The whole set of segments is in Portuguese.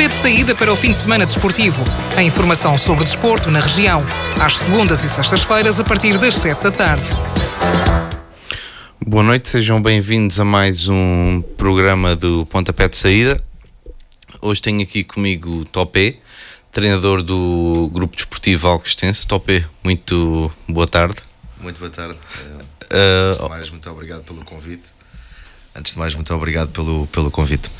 pontapé de saída para o fim de semana desportivo. A informação sobre desporto na região, às segundas e sextas-feiras, a partir das 7 da tarde. Boa noite, sejam bem-vindos a mais um programa do Pontapé de Saída. Hoje tenho aqui comigo Topé, treinador do Grupo Desportivo Alcostense. Topé, muito boa tarde. Muito boa tarde. Uh, antes de mais, muito obrigado pelo convite. Antes de mais, muito obrigado pelo, pelo convite.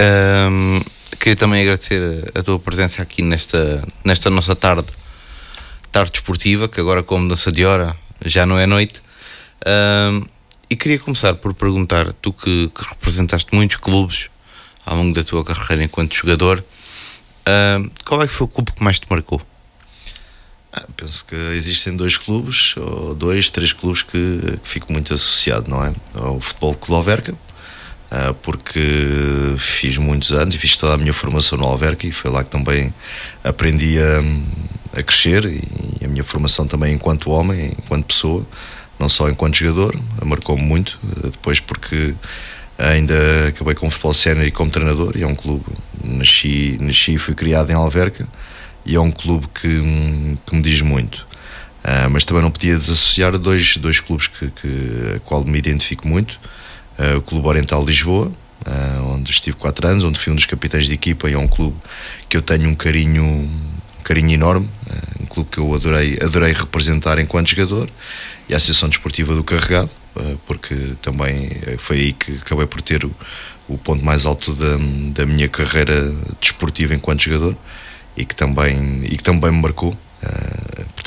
Um, queria também agradecer a, tua presença aqui nesta, nesta nossa tarde, tarde desportiva, que agora, como dança de hora, já não é noite. Um, e queria começar por perguntar, tu que, que, representaste muitos clubes ao longo da tua carreira enquanto jogador, um, qual é que foi o clube que mais te marcou? Ah, penso que existem dois clubes, ou dois, três clubes que, que fico muito associado, não é? O Futebol Clube Alverca, porque fiz muitos anos e fiz toda a minha formação no Alverca e foi lá que também aprendi a, a crescer e a minha formação também enquanto homem, enquanto pessoa, não só enquanto jogador, marcou-me muito, depois porque ainda acabei com o futebol sénior e como treinador e é um clube, nasci, nasci e fui criado em Alverca e é um clube que, que me diz muito. Uh, mas também não podia desassociar dois, dois clubes que, que, a qual me identifico muito. Uh, o Clube Oriental de Lisboa, uh, onde estive 4 anos, onde fui um dos capitães de equipa e é um clube que eu tenho um carinho, um carinho enorme, um clube que eu adorei, adorei representar enquanto jogador, e a Associação Desportiva do Carregado, porque também foi aí que acabei por ter o, o ponto mais alto da, da minha carreira desportiva enquanto jogador e que também, e que também me marcou. Uh,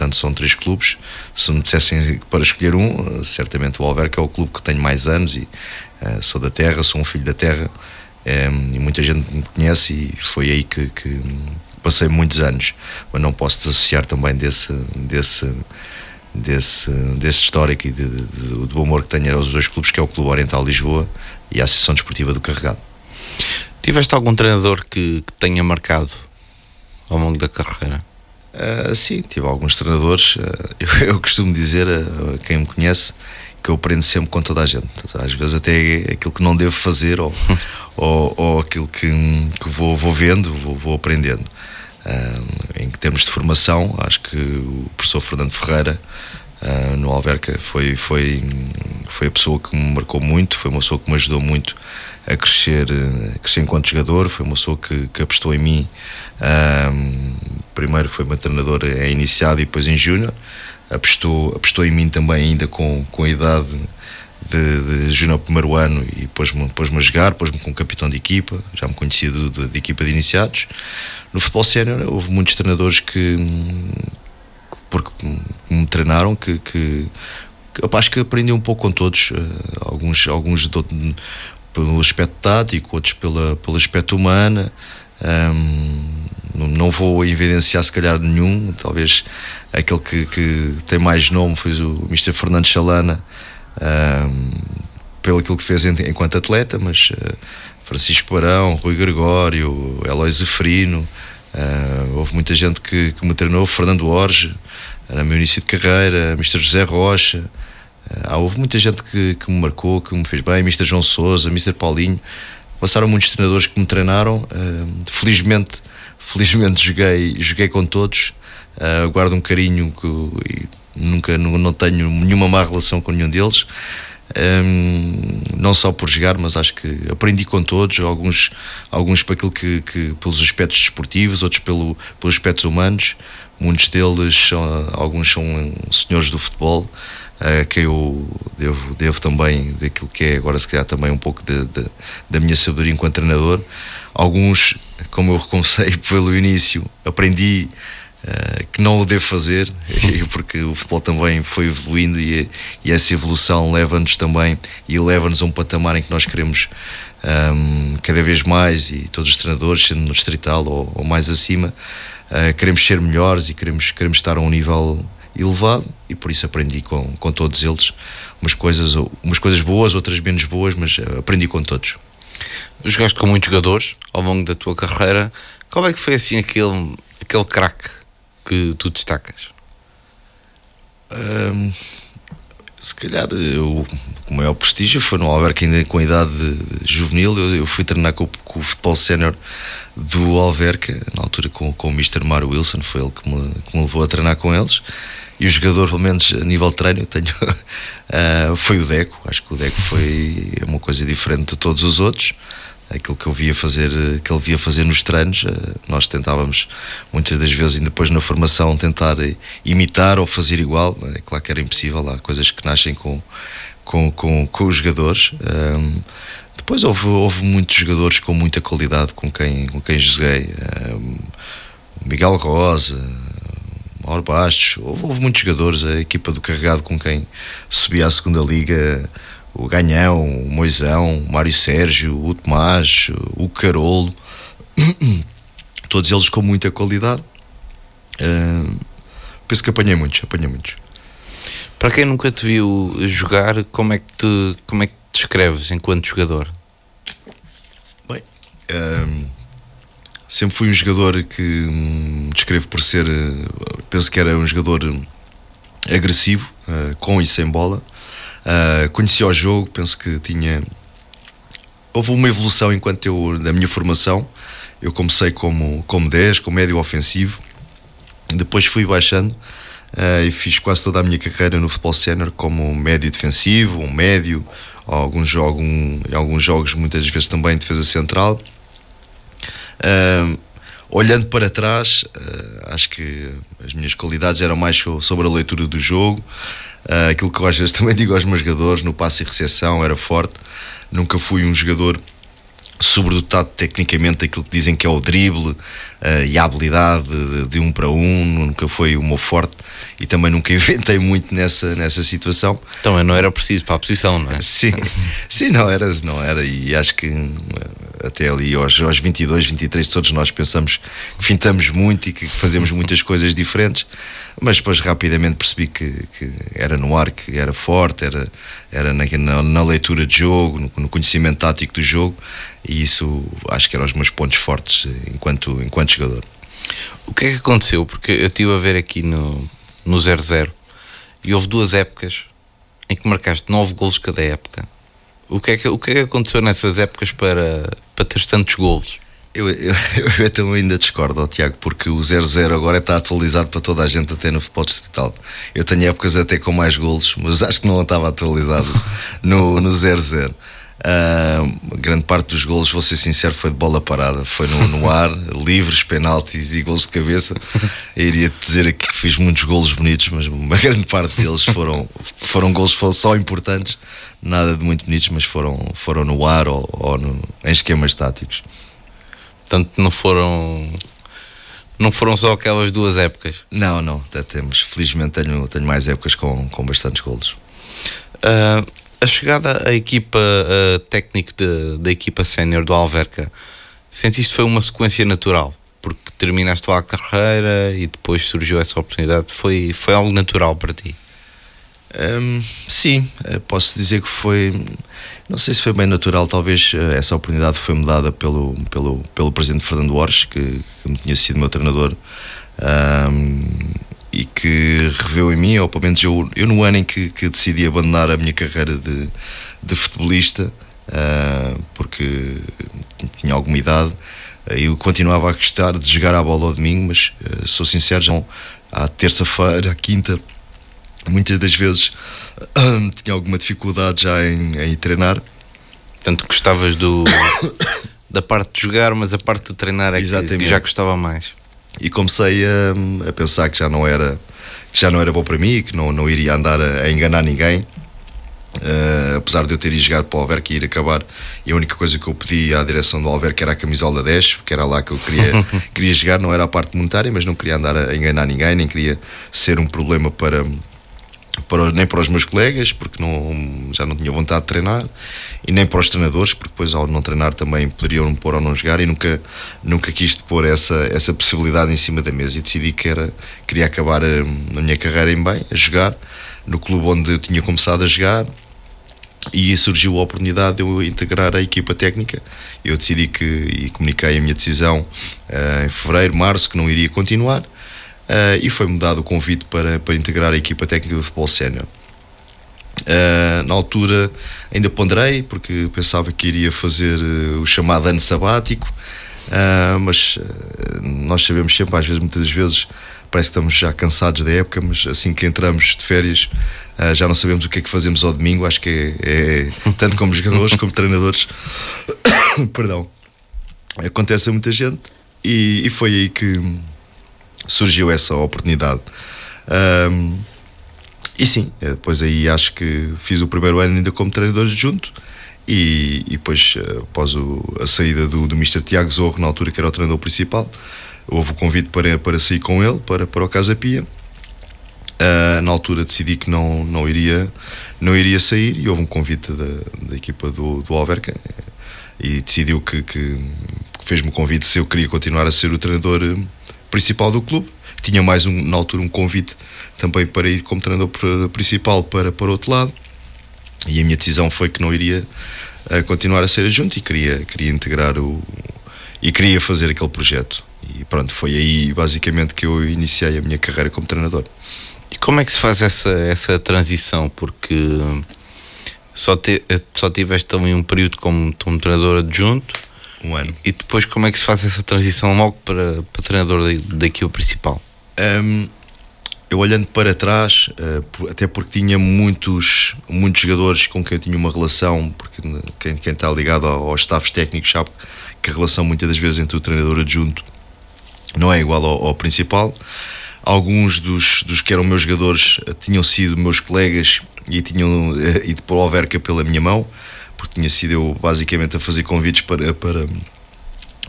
portanto, são três clubes. Se me dissessem para escolher um, certamente o Alverca é o clube que tenho mais anos e uh, sou da terra, sou um filho da terra um, e muita gente me conhece e foi aí que, que, passei muitos anos. Mas não posso desassociar também desse, desse, desse, desse histórico e de, de, de, do amor que tenho aos dois clubes, que é o Clube Oriental Lisboa e a Associação Desportiva do Carregado. Tiveste algum treinador que, que tenha marcado ao longo da carreira? Uh, sim, tive alguns treinadores. Uh, eu, eu, costumo dizer a, quem me conhece que eu aprendo sempre com toda a gente. Às vezes, até aquilo que não devo fazer ou, ou, ou, aquilo que, que vou, vou vendo, vou, vou aprendendo. Uh, em termos de formação, acho que o professor Fernando Ferreira no Alverca foi, foi, foi a pessoa que me marcou muito, foi uma pessoa que me ajudou muito a crescer, a crescer enquanto jogador, foi uma pessoa que, que apostou em mim um, primeiro foi meu treinador em iniciado e depois em júnior. Apostou, apostou em mim também, ainda com, com a idade de, de júnior primeiro ano, e pôs-me pôs a jogar, pôs-me como capitão de equipa. Já me conhecia de, de, equipa de iniciados. No futebol sénior, houve muitos treinadores que, porque me treinaram, que, que, que acho que aprendi um pouco com todos. Uh, alguns, alguns pelo aspecto tático, outros pela, pelo aspecto humano. Um, não vou evidenciar se calhar nenhum, talvez aquele que, que tem mais nome foi o Mr. Fernando Chalana, um, pelo aquilo que fez enquanto atleta, mas uh, Francisco Barão, Rui Gregório, Eloy Zefrino, uh, houve muita gente que, que me treinou, Fernando Orge, no meu início de carreira, Mr. José Rocha. Uh, houve muita gente que, que me marcou, que me fez bem, Mr. João Souza, Mr. Paulinho. Passaram muitos treinadores que me treinaram. felizmente felizmente joguei, joguei com todos, uh, guardo um carinho que nunca não, não, tenho nenhuma má relação com nenhum deles. Um, não só por jogar, mas acho que aprendi com todos, alguns, alguns para aquilo que, que pelos aspectos desportivos, outros pelo, pelos aspectos humanos. Muitos deles, são, alguns são senhores do futebol, que eu devo, devo também daquilo que é agora, se calhar, também um pouco de, de, da minha sabedoria enquanto treinador. Alguns como eu recomecei pelo início, aprendi uh, que não o devo fazer, porque o futebol também foi evoluindo e, e essa evolução leva-nos também e leva-nos a um patamar em que nós queremos um, ehm, cada vez mais, e todos os treinadores, sendo no distrital ou, ou mais acima, uh, queremos ser melhores e queremos, queremos estar a um nível elevado e por isso aprendi com, com todos eles umas coisas, umas coisas boas, outras menos boas, mas eh, aprendi com todos. Jogaste com muitos jogadores ao longo da tua carreira. Qual é que foi assim aquele, aquele craque que tu destacas? Um, Se calhar eu, o maior prestígio foi no Alverca ainda com a idade juvenil. Eu, eu fui treinar com, com o futebol sénior do Alverca, na altura com, com o Mr. Mário Wilson, foi ele que me, que me levou a treinar com eles. E o jogador, pelo menos a nível de treino, tenho, uh, foi o Deco. Acho que o Deco foi uma coisa diferente de todos os outros aquilo que eu via fazer, que ele via fazer nos treinos, eh, nós tentávamos muitas das vezes, e depois na formação, tentar imitar ou fazer igual. É claro que era impossível, há coisas que nascem com, com, com, com os jogadores. Um, depois houve, houve muitos jogadores com muita qualidade com quem, com quem joguei. Um, Miguel Rosa, Mauro Bastos, houve, houve, muitos jogadores, a equipa do Carregado com quem subia à segunda liga o Ganhão, o Moisão, o Mário Sérgio, o Tomás, o Carolo, todos eles com muita qualidade. Uh, penso que apanhei muitos, apanhei muitos. Para quem nunca te viu jogar, como é que te, como é que te descreves enquanto jogador? Bem, uh, sempre fui um jogador que me descrevo por ser, penso que era um jogador agressivo, uh, com e sem bola Uh, conheci o jogo, penso que tinha. Houve uma evolução enquanto eu, na minha formação. Eu comecei como, como 10, como médio ofensivo, depois fui baixando uh, e fiz quase toda a minha carreira no futebol sénior como médio defensivo, um médio, alguns jogos, um, alguns jogos muitas vezes também defesa central. Uh, olhando para trás, acho que as minhas qualidades eram mais sobre a leitura do jogo, Uh, aquilo que eu às vezes também digo aos meus jogadores, no passe e recepção era forte. Nunca fui um jogador sobredotado tecnicamente aquilo que dizem que é o drible uh, e a habilidade de, de, um para um, nunca foi o meu forte e também nunca inventei muito nessa, nessa situação. Também não era preciso para a posição, não é? Sim, sim não era, não era e acho que até ali aos, aos 22, 23 todos nós pensamos que fintamos muito e que fazemos muitas coisas diferentes mas depois rapidamente percebi que, que, era no ar, que era forte, era, era na, na, na leitura de jogo, no, no, conhecimento tático do jogo, e isso acho que eram os meus pontos fortes enquanto, enquanto jogador. O que é que aconteceu? Porque eu estive a ver aqui no, no 0-0 e houve duas épocas em que marcaste 9 golos cada época. O que, é que, o que é que aconteceu nessas épocas para, para ter tantos golos? Eu, eu, eu então ainda discordo, Tiago, porque o 0-0 agora está atualizado para toda a gente, até no futebol distrital. Eu tenho épocas até com mais golos, mas acho que não estava atualizado no 0-0. Uh, grande parte dos golos, vou ser sincero, foi de bola parada, foi no, no ar, livres, penaltis e golos de cabeça. Eu iria dizer aqui que fiz muitos golos bonitos, mas uma grande parte deles foram, foram golos foram só importantes, nada de muito bonitos, mas foram, foram no ar ou, ou no, em esquemas táticos. Portanto, não foram. Não foram só aquelas duas épocas? Não, não, até temos. Felizmente tenho, tenho mais épocas com, com bastantes golos. Uh, a chegada à equipa uh, técnica da equipa sénior do Alverca, sentiste foi uma sequência natural? Porque terminaste lá a carreira e depois surgiu essa oportunidade. Foi, foi algo natural para ti? Um, sim, eh, posso dizer que foi. Não sei se foi bem natural, talvez eh, essa oportunidade foi-me dada pelo, pelo, pelo presidente Fernando Borges, que, que me tinha sido meu treinador um, e que reveu em mim, ou pelo menos eu, eu no ano em que, que decidi abandonar a minha carreira de, de futebolista, uh, porque tinha alguma idade, eu continuava a gostar de jogar a bola ao domingo, mas uh, sou sincero, já à terça-feira, à quinta muitas das vezes hum, tinha alguma dificuldade já em, em treinar. Portanto, gostavas do, da parte de jogar, mas a parte de treinar é que, já gostava mais. E comecei a, a, pensar que já não era que já não era bom para mim, que não, não iria andar a, a enganar ninguém. Uh, apesar de eu ter ido jogar para o Alverca e ir acabar, e a única coisa que eu pedi à direção do Alverca era a camisola 10, porque era lá que eu queria, queria jogar, não era a parte monetária, mas não queria andar a enganar ninguém, nem queria ser um problema para, para, nem para os meus colegas, porque não, já não tinha vontade de treinar, e nem para os treinadores, porque depois ao não treinar também poderiam pôr ou não jogar, e nunca, nunca quis pôr essa, essa possibilidade em cima da mesa. E decidi que era, queria acabar a, a minha carreira em bem, a jogar, no clube onde eu tinha começado a jogar, e surgiu a oportunidade de eu integrar a equipa técnica. Eu decidi que, e comuniquei a minha decisão uh, em fevereiro, março, que não iria continuar Uh, e foi-me dado o convite para, para integrar a equipa técnica do futebol sénior. Uh, na altura ainda ponderei, porque pensava que iria fazer uh, o chamado ano sabático, mas nós sabemos sempre, às vezes, muitas vezes, parece que estamos já cansados da época, mas assim que entramos de férias já não sabemos o que é que fazemos ao domingo. Acho que é, é tanto como jogadores como treinadores, perdão, acontece a muita gente e, e, foi aí que surgiu essa oportunidade. E sim, eh, depois aí acho que fiz o primeiro ano ainda como treinador junto e, e depois eh, após o, a saída do, do Mr. Tiago Zorro, na altura que era o treinador principal, houve o convite para, para sair com ele, para, para o Casa Pia. Uh, na altura decidi que não, não, iria, não iria sair e houve um convite da, da equipa do, do Alverca e decidiu que, que fez-me o convite se eu queria continuar a ser o treinador principal do clube. Tinha mais um, na altura um convite também para ir como treinador principal para, para outro lado. E a minha decisão foi que não iria uh, continuar a ser adjunto e queria, queria integrar o. e queria fazer aquele projeto. E pronto, foi aí basicamente que eu iniciei a minha carreira como treinador. E como é que se faz essa, essa transição? Porque só, te, só tiveste também um período como, como treinador adjunto. Um ano. E depois como é que se faz essa transição logo para, para treinador da, equipa principal? Um, eu olhando para trás, uh, até porque tinha muitos, muitos jogadores com quem eu tinha uma relação, porque quem, quem está ligado aos staffs técnicos sabe que a relação muitas das vezes entre o treinador adjunto não é igual ao, ao principal. Alguns dos, dos que eram meus jogadores uh, tinham sido meus colegas e tinham uh, ido para o Alverca pela minha mão, porque tinha sido eu basicamente a fazer convites para, para,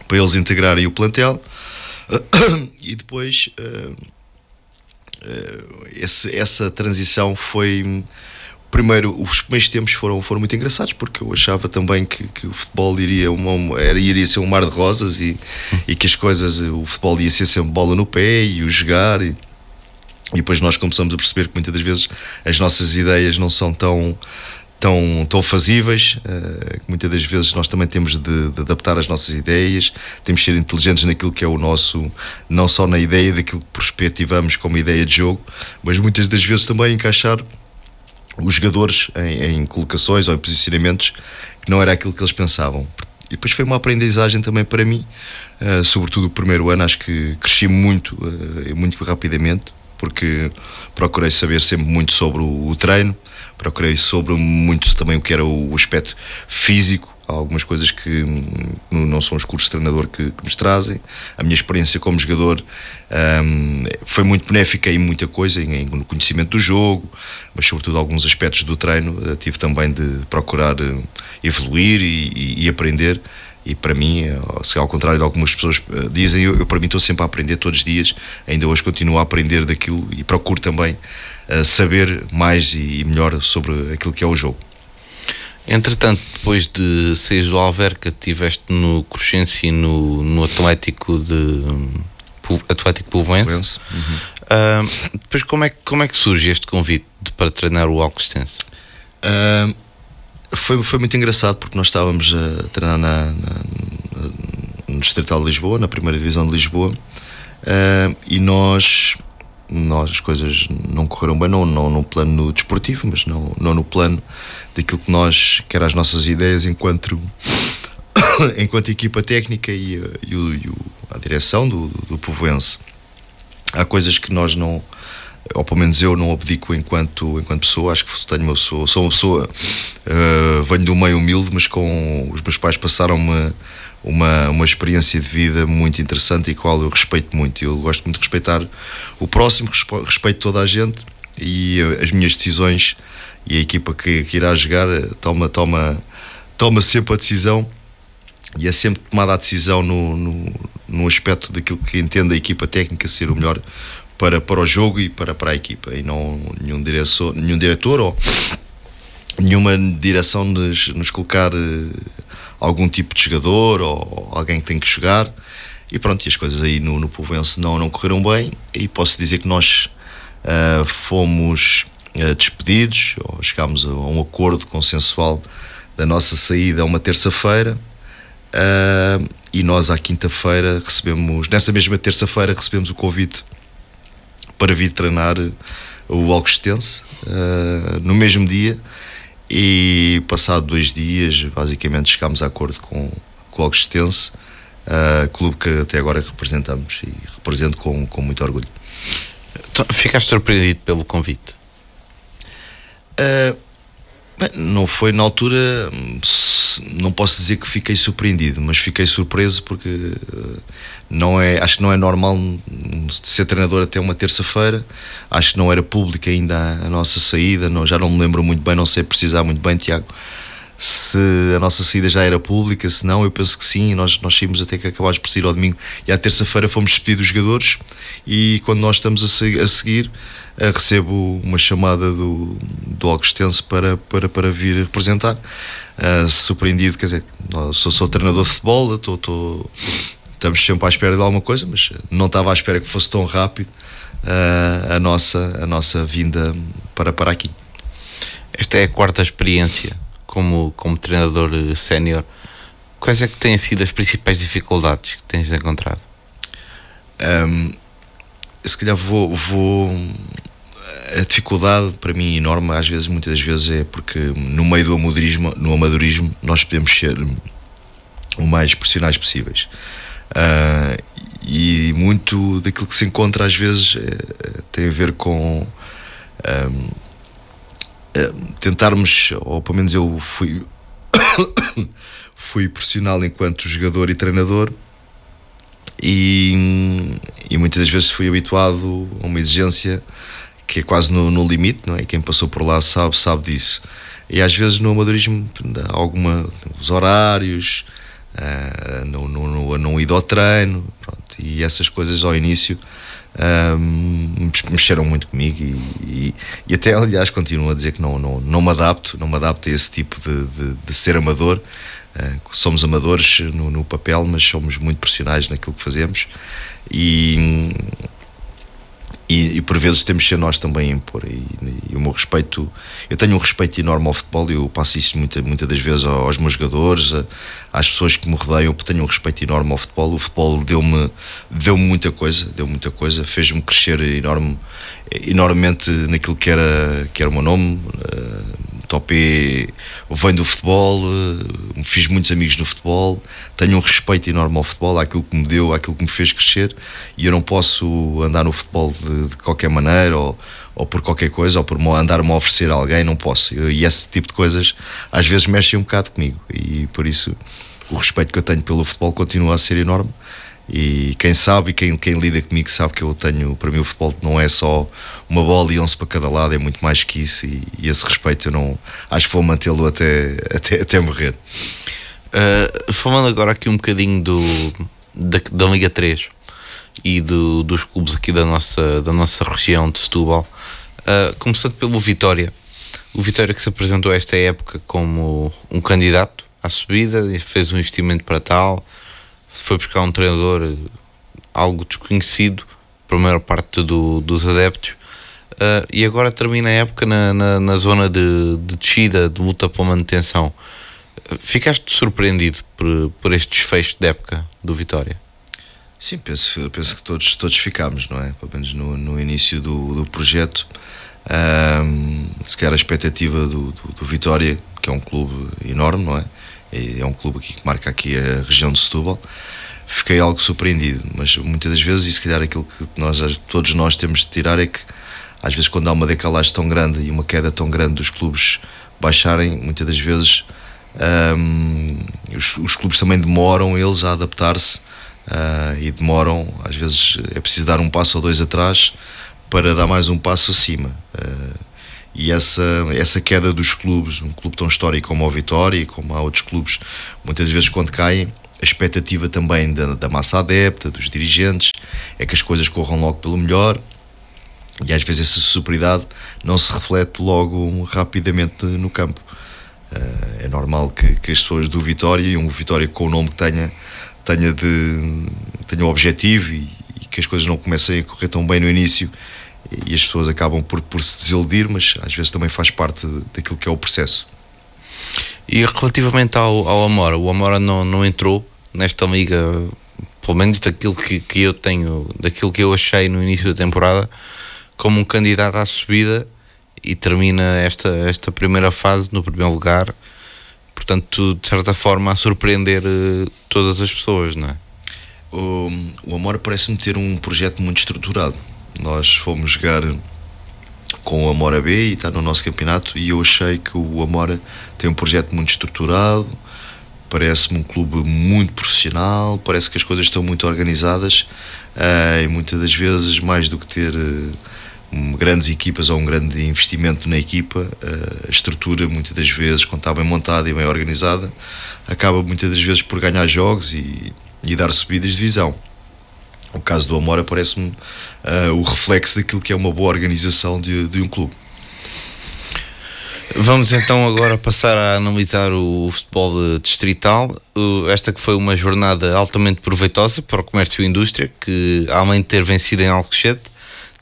para eles integrarem o plantel. E depois. Eh, esse, essa transição foi primeiro os primeiros tempos foram, foram muito engraçados porque eu achava também que, que o futebol iria, uma, era, iria ser um mar de rosas e, e que as coisas, o futebol ia ser sempre bola no pé e o jogar e, e depois nós começamos a perceber que muitas das vezes as nossas ideias não são tão tão, tão fazíveis, uh, que muitas das vezes nós também temos de, de, adaptar as nossas ideias, temos de ser inteligentes naquilo que é o nosso, não só na ideia daquilo que perspectivamos como ideia de jogo, mas muitas das vezes também encaixar os jogadores em, em colocações ou em posicionamentos que não era aquilo que eles pensavam. E depois foi uma aprendizagem também para mim, uh, sobretudo o primeiro ano, acho que cresci muito, uh, muito rapidamente, porque procurei saber sempre muito sobre o, o treino, procurei sobre muito também o que era o aspecto físico, algumas coisas que não são os cursos de treinador que, que nos trazem. A minha experiência como jogador um, foi muito benéfica em muita coisa, em, no conhecimento do jogo, mas sobretudo alguns aspectos do treino. Uh, tive também de procurar uh, evoluir e, e, e, aprender. E para mim, uh, se ao contrário de algumas pessoas dizem, eu, eu para mim estou sempre a aprender todos os dias, ainda hoje continuo a aprender daquilo e procuro também saber mais e melhor sobre aquilo que é o jogo. Entretanto, depois de sair do Alverca, estiveste no Crescense e no, no Atlético de Atlético Povoense. Uhum. Uh, depois, como é, como é que surge este convite de, para treinar o Alcostense? Uh, foi, foi muito engraçado porque nós estávamos a treinar na, na, no Distrital de Lisboa, na primeira divisão de Lisboa, uh, e nós nós as coisas não correram bem, não, não no plano desportivo, mas não, não no plano daquilo que nós, que eram as nossas ideias enquanto, enquanto equipa técnica e, e, o, e a direção do, do, do Povoense. Há coisas que nós não, ou pelo menos eu não abdico enquanto, enquanto pessoa, acho que tenho uma pessoa, sou uma pessoa, uh, venho do meio humilde, mas com os meus pais passaram-me uma, uma experiência de vida muito interessante e qual eu respeito muito. Eu gosto muito de respeitar o próximo, respeito toda a gente e as minhas decisões e a equipa que, que irá jogar eh, toma, toma, toma sempre a decisão e é sempre tomada a decisão no, no, no aspecto daquilo que entende a equipa técnica ser o melhor para, para o jogo e para, para a equipa e não nenhum, diretor, nenhum diretor ou nenhuma direção nos, nos colocar eh, algum tipo de jogador ou alguém que tem que jogar. E pronto, e as coisas aí no, no Povense não, não correram bem. E posso dizer que nós uh, fomos uh, despedidos, ou chegámos a um acordo consensual da nossa saída a uma terça-feira. Uh, e nós, à quinta-feira, recebemos, nessa mesma terça-feira, recebemos o convite para vir treinar o Alcostense no mesmo dia e passado dois dias basicamente chegámos a acordo com, com o Alcostense uh, clube que até agora representamos e represento com, com muito orgulho então, Ficaste surpreendido pelo convite? Uh, bem, não foi na altura não posso dizer que fiquei surpreendido, mas fiquei surpreso porque uh, não é, acho que não é normal ser treinador até uma terça-feira. Acho que não era pública ainda a, nossa saída, não, já não me lembro muito bem, não sei precisar muito bem, Tiago, se a nossa saída já era pública, se não, eu penso que sim. Nós, nós saímos até que acabámos por sair ao domingo e à terça-feira fomos despedir dos jogadores. E quando nós estamos a, se, a seguir, uh, recebo uma chamada do, do Augustense para, para, para vir representar. Uh, surpreendido, quer dizer, sou, sou treinador de futebol, estou estamos sempre à espera de alguma coisa, mas não estava à espera que fosse tão rápido uh, a, nossa, a nossa vinda para, para aqui. Esta é a quarta experiência como, como treinador sénior. Quais é que têm sido as principais dificuldades que tens encontrado? Um, se calhar vou, vou a dificuldade para mim enorme às vezes muitas das vezes é porque no meio do amadorismo no amadorismo nós podemos ser o mais profissionais possíveis Uh, e muito daquilo que se encontra às vezes é, tem a ver com um, é, tentarmos, ou pelo menos eu fui, fui profissional enquanto jogador e treinador. E, e muitas das vezes fui habituado a uma exigência que é quase no, no limite, não é? Quem passou por lá sabe, sabe disso. E às vezes no amadorismo, alguma, os horários, uh, não, não, não ido ao treino, pronto, e essas coisas ao início um, mexeram muito comigo e, e, e, até aliás continuo a dizer que não, não, não me adapto, não me adapto a esse tipo de, de, de ser amador. Uh, somos amadores no, no, papel, mas somos muito profissionais naquilo que fazemos e, e, por vezes temos de ser nós também a impor. E, e, o meu respeito, eu tenho um respeito enorme ao futebol e eu passo isso muitas muita das vezes aos meus jogadores, às pessoas que me rodeiam, porque tenho um respeito enorme ao futebol. O futebol deu-me deu muita coisa, deu muita coisa, fez-me crescer enorme, enormemente naquilo que era, que era o meu nome. Uh, Topé venho do futebol, uh, fiz muitos amigos no futebol, tenho um respeito enorme ao futebol, àquilo que me deu, àquilo que me fez crescer, e eu não posso andar no futebol de, de qualquer maneira ou, ou por qualquer coisa, ou por andar-me a oferecer a alguém, não posso. E esse tipo de coisas às vezes mexem um bocado comigo, e por isso o respeito que eu tenho pelo futebol continua a ser enorme. E quem sabe e quem, quem lida comigo sabe que eu tenho, para mim, o futebol não é só uma bola e 11 para cada lado, é muito mais que isso. E, e esse respeito eu não acho que vou mantê-lo até, até, até morrer. Uh, falando agora aqui um bocadinho do, da, da Liga 3 e do, dos clubes aqui da nossa, da nossa região de Setúbal, uh, começando pelo Vitória. O Vitória que se apresentou esta época como um candidato à subida e fez um investimento para tal, foi buscar um treinador algo desconhecido para a maior parte do, dos adeptos uh, e agora termina a época na, na, na zona de, de, descida, de luta pela manutenção. Ficaste surpreendido por, por este desfecho de época do Vitória? Sim, penso, penso que todos, todos ficámos, não é? Pelo menos no, no início do, do projeto. Um, se calhar a expectativa do, do, do, Vitória, que é um clube enorme, não é? É um clube aqui que marca aqui a região de Setúbal. Fiquei algo surpreendido, mas muitas das vezes, e se calhar aquilo que nós, todos nós temos de tirar é que às vezes quando há uma decalagem tão grande e uma queda tão grande dos clubes baixarem, muitas das vezes um, os, os, clubes também demoram eles a adaptar-se uh, e demoram, às vezes é preciso dar um passo ou dois atrás para dar mais um passo acima. Uh, e essa, essa queda dos clubes, um clube tão histórico como o Vitória e como há outros clubes, muitas vezes quando caem, a expectativa também da, da massa adepta, dos dirigentes, é que as coisas corram logo pelo melhor e às vezes essa superioridade não se reflete logo rapidamente no campo. Uh, é normal que, que, as pessoas do Vitória e um Vitória com o nome que tenha tenha de tenha um objetivo e, e, que as coisas não comecem a correr tão bem no início e as pessoas acabam por, por se desiludir, mas às vezes também faz parte daquilo que é o processo. E relativamente ao, ao Amora, o Amora não, não entrou nesta liga, pelo menos daquilo que, que eu tenho, daquilo que eu achei no início da temporada, como um candidato à subida e termina esta, esta primeira fase no primeiro lugar, portanto, de certa forma, a surpreender uh, todas as pessoas, não é? O, o Amor parece-me ter um projeto muito estruturado. Nós fomos jogar com o Amora B e está no nosso campeonato e eu achei que o Amora tem um projeto muito estruturado, parece-me um clube muito profissional, parece que as coisas estão muito organizadas uh, e muitas das vezes mais do que ter uh, um, grandes equipas ou um grande investimento na equipa, uh, a estrutura muitas das vezes quando está bem montada e bem organizada acaba muitas das vezes por ganhar jogos e, e dar subidas de visão. O caso do Amora parece-me uh, o reflexo daquilo que é uma boa organização de, de um clube. Vamos então agora passar a analisar o futebol distrital. Esta que foi uma jornada altamente proveitosa para o comércio e indústria, que além de ter vencido em Alcochete,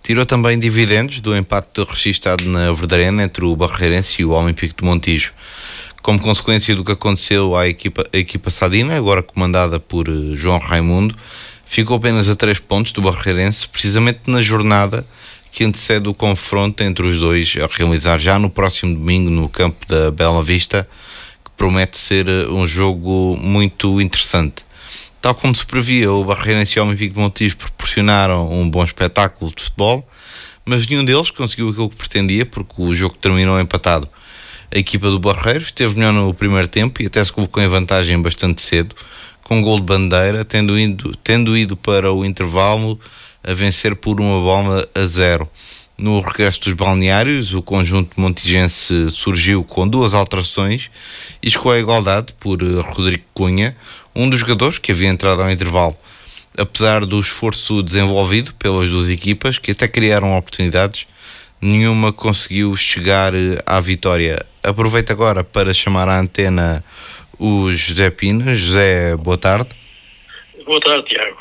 tirou também dividendos do empate registado na Verdarena entre o Barreirense e o Olímpico de Montijo. Como consequência do que aconteceu à equipa, equipa Sadina, agora comandada por eh, João Raimundo, ficou apenas a 3 pontos do Barreirense, precisamente na jornada que antecede o confronto entre os dois a realizar já no próximo domingo no campo da Bela Vista, que promete ser eh, um jogo muito interessante. Tal como se previa, o Barreirense e o Olímpico de Montijo proporcionaram um bom espetáculo de futebol, mas nenhum deles conseguiu aquilo que pretendia, porque o jogo terminou empatado. A equipa do Barreiro esteve melhor no primeiro tempo e até se colocou em vantagem bastante cedo, com gol de bandeira, tendo ido, tendo ido para o intervalo a vencer por uma bola a zero. No regresso dos balneários, o conjunto montigense surgiu com duas alterações e chegou à igualdade por eh, Rodrigo Cunha, um dos jogadores que havia entrado ao intervalo. Apesar do esforço desenvolvido pelas duas equipas, que até criaram oportunidades, nenhuma conseguiu chegar eh, à vitória. Aproveito agora para chamar à antena o José Pina. José, boa tarde. Boa tarde, Tiago.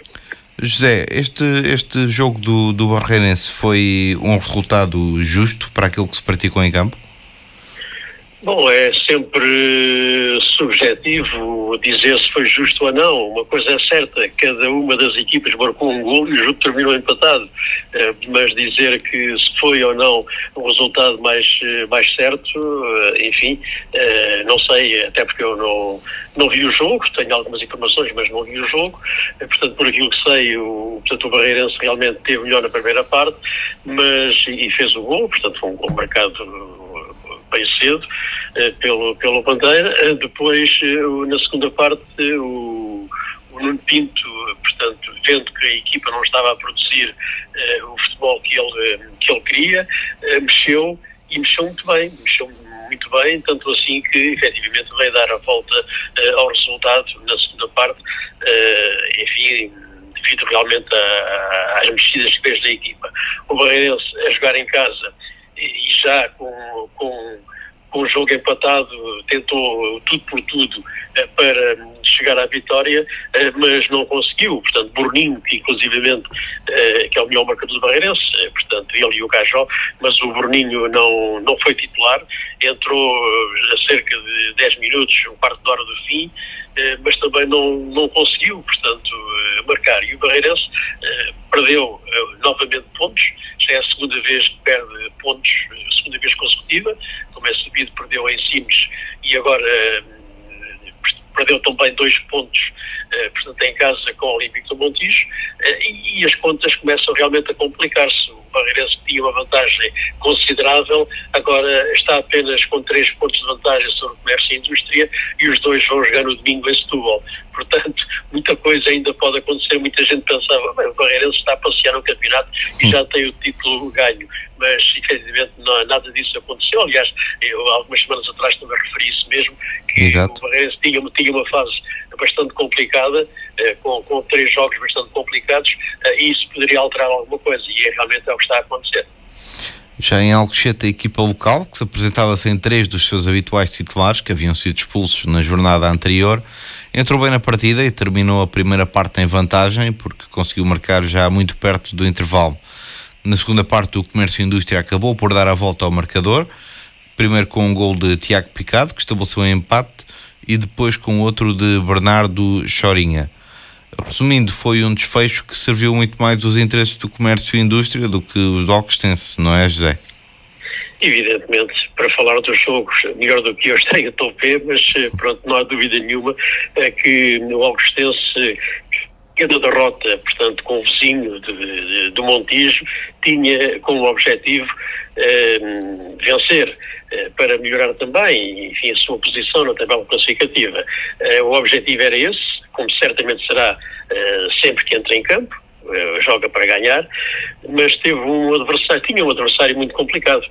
José, este, este jogo do, do Barreirense foi um resultado justo para aquilo que se praticou em campo? Bom, é sempre subjetivo dizer se foi justo ou não. Uma coisa é certa, cada uma das equipas marcou um gol e o jogo terminou empatado. Eh, mas dizer que se foi ou não o resultado mais, eh, mais certo, eh, enfim, não sei, até porque eu não, não vi o jogo, tenho algumas informações, mas não vi o jogo. Portanto, por aquilo que sei, o, portanto, o Barreirense realmente teve melhor na primeira parte, mas e fez o gol, portanto foi um gol marcado bem cedo eh, pelo, pelo Bandeira. Eh, depois, eh, na segunda parte, o, o Nuno Pinto, portanto, vendo que a equipa não estava a produzir o futebol que ele, que ele queria, mexeu e mexeu muito bem, mexeu muito bem, tanto assim que efetivamente veio dar a volta ao resultado na segunda parte, enfim, devido realmente às mexidas que fez da equipa. O Barreirense a jogar em casa e já com, com, com o jogo empatado tentou tudo por tudo eh, para chegar à vitória, eh, mas não conseguiu. Portanto, Burninho, que inclusivamente eh, que é o melhor marcador do Barreirense, portanto, ele e o Cajó, mas o Burninho não, não foi titular, entrou a cerca de 10 minutos, um quarto de hora do fim, mas também não, não conseguiu, portanto, marcar. E o Barreirense perdeu novamente pontos, já é a segunda vez que perde pontos, segunda vez consecutiva, como é sabido, perdeu em Sines e agora perdeu também dois pontos, portanto, em casa com o Olímpico do Montijo, e, as contas começam realmente a complicar-se. O Barreirense tinha uma vantagem considerável, agora está apenas com três pontos de vantagem sobre o comércio e a indústria, e os dois vão jogar no domingo em Setúbal. Portanto, muita coisa ainda pode acontecer. Muita gente pensava, bem, o Barreirense está a passear no campeonato e já tem o título ganho. Mas, efetivamente, não, nada disso aconteceu. Aliás, eu, algumas semanas atrás também referi isso mesmo, que Exato. o Barreirense tinha, tinha uma fase bastante complicada, eh, com, com três jogos bastante complicados, eh, e isso poderia alterar alguma coisa. E é realmente é o que está a acontecer. Já em Alcochete, a equipa local, que se apresentava sem três dos seus habituais titulares, que haviam sido expulsos na jornada anterior, entrou bem na partida e terminou a primeira parte em vantagem, porque conseguiu marcar já muito perto do intervalo. Na segunda parte, o Comércio Indústria acabou por dar a volta ao marcador, primeiro com um gol de Tiago Picado, que estabeleceu um empate, e depois com outro de Bernardo Chorinha. Resumindo, foi um desfecho que serviu muito mais os interesses do comércio e indústria do que os do Alcostense, não é, José? Evidentemente, para falar dos jogos, melhor do que eu tenho a Topé, mas eh, pronto, não há dúvida nenhuma é que o Augustense cada derrota, portanto, com o vizinho do Montijo, tinha como objetivo eh, vencer para melhorar também, enfim, a sua posição na tabela classificativa. Eh, o objetivo era esse, como certamente será eh, sempre que entra em campo, eh, joga para ganhar, mas teve um adversário, tinha um adversário muito complicado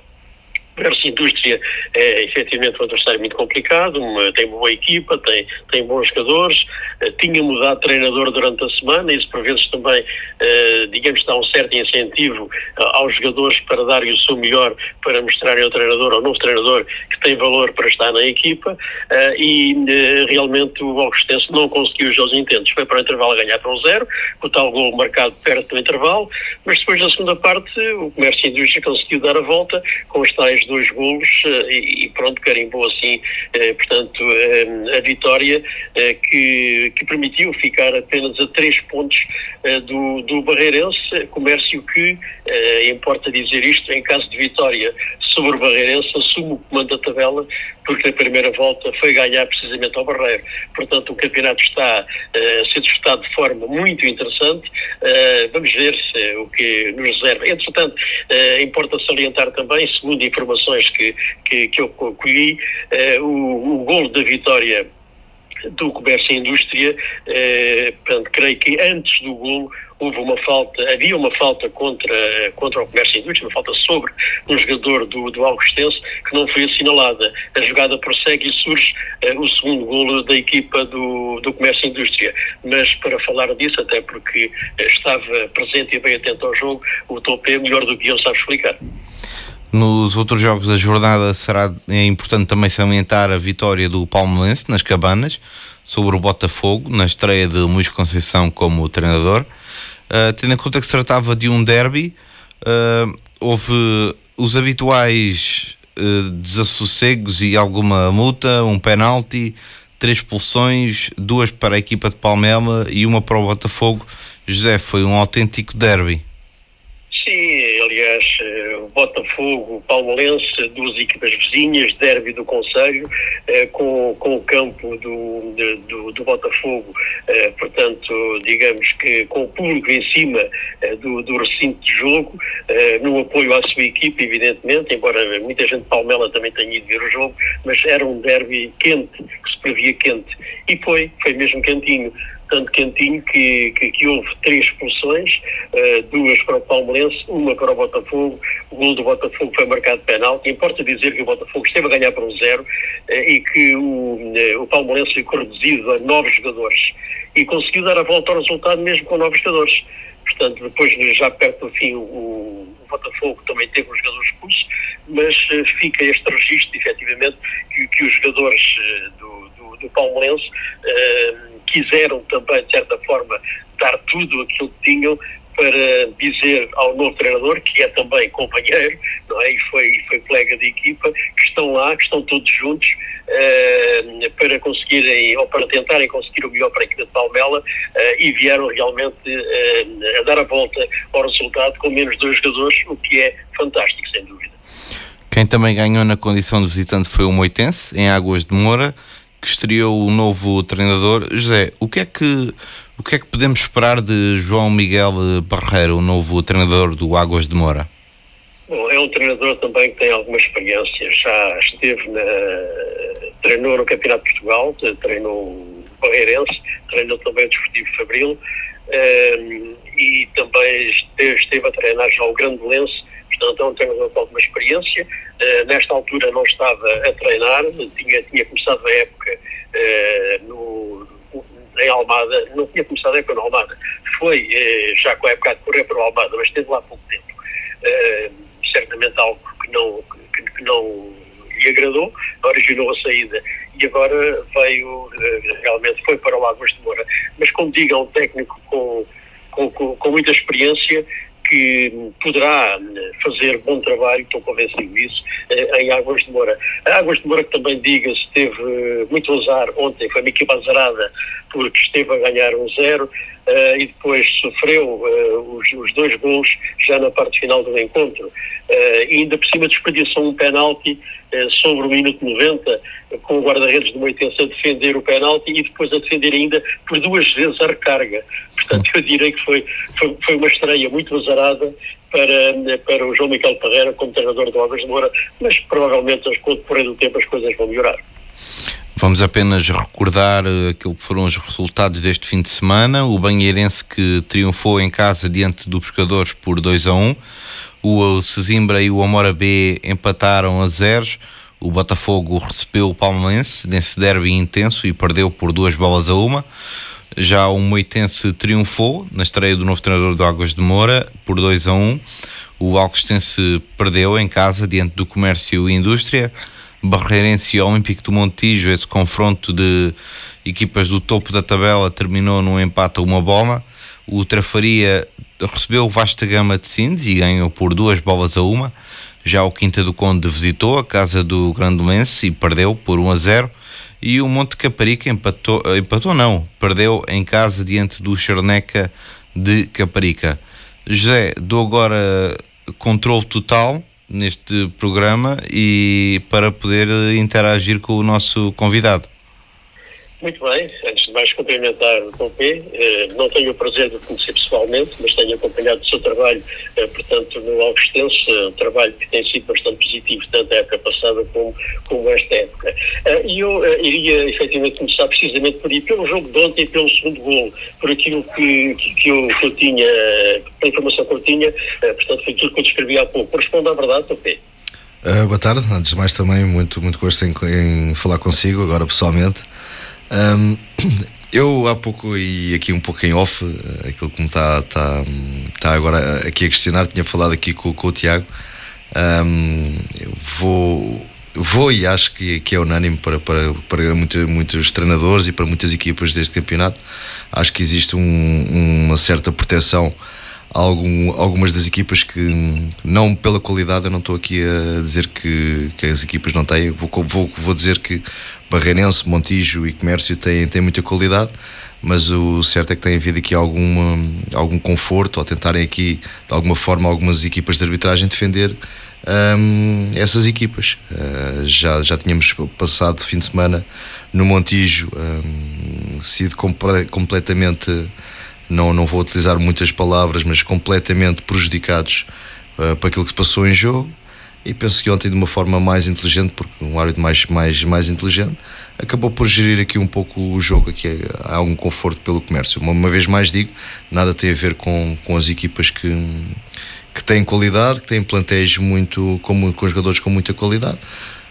Verso Indústria é efetivamente um adversário muito complicado, uma, tem boa equipa, tem, tem bons jogadores, uh, tinha mudado de treinador durante a semana, isso por vezes também, uh, digamos, dá um certo incentivo aos jogadores para darem o seu melhor para mostrarem ao treinador, ao novo treinador, que tem valor para estar na equipa e realmente o Augustense não conseguiu os seus intentos. Foi para o intervalo ganhar para um zero, com o tal gol marcado perto do intervalo, mas depois na segunda parte o Comércio Indústria conseguiu dar a volta com os tais dois golos eh, e pronto, carimbou assim, eh, portanto, eh, a vitória que, que permitiu ficar apenas a três pontos do, do Barreirense, comércio que, importa dizer isto, em caso de vitória sobre o Barreirense, assume o comando da tabela, porque na primeira volta foi ganhar precisamente ao Barreiro. Portanto, o campeonato está uh, a ser disputado de forma muito interessante. Uh, vamos ver se, o que nos reserva. Entretanto, uh, importa salientar também, segundo informações que, que, que eu colhi, o, o gol da vitória do comércio e indústria, eh, portanto, creio que antes do golo houve uma falta, havia uma falta contra, contra o comércio e indústria, uma falta sobre um jogador do, do Augustense que não foi assinalada. A jogada prossegue e surge eh, o segundo golo da equipa do, do comércio e indústria. Mas para falar disso, até porque eh, estava presente e bem atento ao jogo, o Topé, melhor do que eu, sabe explicar. Nos outros jogos da jornada será é importante também salientar a vitória do Palmeirense nas Cabanas sobre o Botafogo na estreia de Luís Conceição como treinador. Uh, tendo em conta que se tratava de um derby, uh, houve os habituais uh, desassossegos e alguma multa, um penalti, três expulsões, duas para a equipa de Palmela e uma para o Botafogo. José, foi um autêntico derby. Sim, aliás, eh, Botafogo, o Palmeirense, duas equipas vizinhas, derby do Conselho, eh, com, com o campo do, do, do Botafogo, eh, portanto, digamos que com o público em cima do, do recinto de jogo, no apoio à sua equipe, evidentemente, embora muita gente de Palmela também tenha ido ver o jogo, mas era um derby quente, que se previa quente. E foi, foi mesmo quentinho tanto quentinho que, que, que, houve três expulsões, uh, duas para o Palmeirense, uma para o Botafogo. O gol do Botafogo foi marcado de penalti. Importa dizer que o Botafogo esteve a ganhar por um zero uh, e que o, uh, o Palmeirense ficou reduzido a nove jogadores e conseguiu dar a volta ao resultado mesmo com nove jogadores. Portanto, depois, já perto do fim, o, o Botafogo também teve um jogador expulso, mas fica este registro, efetivamente, que, que os jogadores do, do, do Palmeirense quiseram também, de certa forma, dar tudo aquilo que tinham para dizer ao novo treinador, que é também companheiro, não é? E foi, foi colega de equipa, que estão lá, que estão todos juntos uh, para conseguirem, ou para tentarem conseguir o melhor para a equipa de Palmela uh, e vieram realmente uh, a dar a volta ao resultado com menos dois jogadores, o que é fantástico, sem dúvida. Quem também ganhou na condição de visitante foi o Moitense, em Águas de Moura que estreou o novo treinador. José, o que é que o que é que podemos esperar de João Miguel Barreiro, o novo treinador do Águas de Moura? Bom, é um treinador também que tem alguma experiência. Já esteve na, treinou no Campeonato de Portugal, treinou o Barreirense, treinou também o Desportivo Fabril um, ehm, e também esteve, esteve, a treinar já o Grande Um treinador com alguma experiência. Uh, nesta altura não estava a treinar, tinha, tinha começado a época uh, no, em Almada, não tinha começado a época no Almada, foi uh, já com a época de correr para o Almada, mas esteve lá pouco tempo. certamente algo que não, que, que não lhe agradou, originou a saída e agora veio, realmente foi para o Águas de Moura. Mas como diga, um técnico com, com, com, com muita experiência que poderá fazer bom trabalho, estou convencido disso, em Águas de Moura. A Águas de Moura, que também diga-se, teve muito azar ontem, foi uma equipa azarada porque esteve a ganhar um zero, Uh, e depois sofreu uh, os, os, dois gols já na parte final do encontro. Uh, e ainda por cima desperdiçou um penalti sobre o minuto 90, com o guarda-redes do Moitense a defender o penalti e depois a defender ainda por duas vezes a recarga. Portanto, eu direi que foi, foi, foi uma estreia muito azarada para, para o João Miguel Parreira como treinador do Águas de Moura, mas provavelmente com o do tempo as coisas vão melhorar. Vamos apenas recordar eh, aquilo que foram os resultados deste fim de semana. O Banheirense que triunfou em casa diante do Pescadores por 2 a 1. O Sesimbra e o Amora B empataram a zeros. O Botafogo recebeu o Palmeirense nesse derby intenso e perdeu por duas bolas a uma. Já o Moitense triunfou na estreia do novo treinador do Águas de Moura por 2 a 1. O Alcostense perdeu em casa diante do Comércio e Indústria. Barreirense e Olímpico do Montijo, esse confronto de equipas do topo da tabela terminou num empate a uma bola. O Trafaria recebeu Vasta Gama de Sindes e ganhou por duas bolas a uma. Já o Quinta do Conde visitou a casa do Grandolense e perdeu por 1 a 0. E o Monte Caparica empatou, empatou não, perdeu em casa diante do Charneca de Caparica. José, dou agora controle total neste programa e para poder interagir com o nosso convidado. Muito bem, antes de mais cumprimentar o Tom P. Eh, não tenho o prazer de conhecer pessoalmente, mas tenho acompanhado o seu trabalho, eh, portanto, no Augustense, um trabalho que tem sido bastante positivo, tanto a época passada como, como esta época. Eh, e eu iria efetivamente começar precisamente por ir pelo jogo de ontem e pelo segundo gol, por aquilo que, que, que, eu, que eu tinha, pela informação que eu tinha, portanto, foi tudo que eu descrevi há pouco. Corresponde à verdade, Tom P. Uh, boa tarde, antes de mais também muito, muito gosto em, em falar consigo, agora pessoalmente. Um, eu há pouco e aqui um pouco em off, eh, aquilo que me está tá, tá agora aqui a questionar, tinha falado aqui com, com o Tiago. Um, vou, vou e acho que, que é unânime para, para, para muito, muitos treinadores e para muitas equipas deste campeonato. Acho que existe um, uma certa proteção algum, algumas das equipas que, não pela qualidade, eu não estou aqui a dizer que, que as equipas não têm, vou, vou, vou dizer que Barreirense, Montijo e Comércio têm, têm muita qualidade, mas o certo é que tem havido aqui alguma, algum conforto, ou tentarem aqui, de alguma forma, algumas equipas de arbitragem defender um, essas equipas. Uh, já, já tínhamos passado fim de semana no Montijo, um, sido compre completamente não, não vou utilizar muitas palavras, mas completamente prejudicados uh, para aquilo que se passou em jogo. E penso que ontem, de uma forma mais inteligente, porque um árbitro mais, mais, mais inteligente, acabou por gerir aqui um pouco o jogo. Aqui é, há um conforto pelo comércio. Uma, uma, vez mais digo, nada tem a ver com, com as equipas que, que têm qualidade, que têm plantéis muito, com, com jogadores com muita qualidade.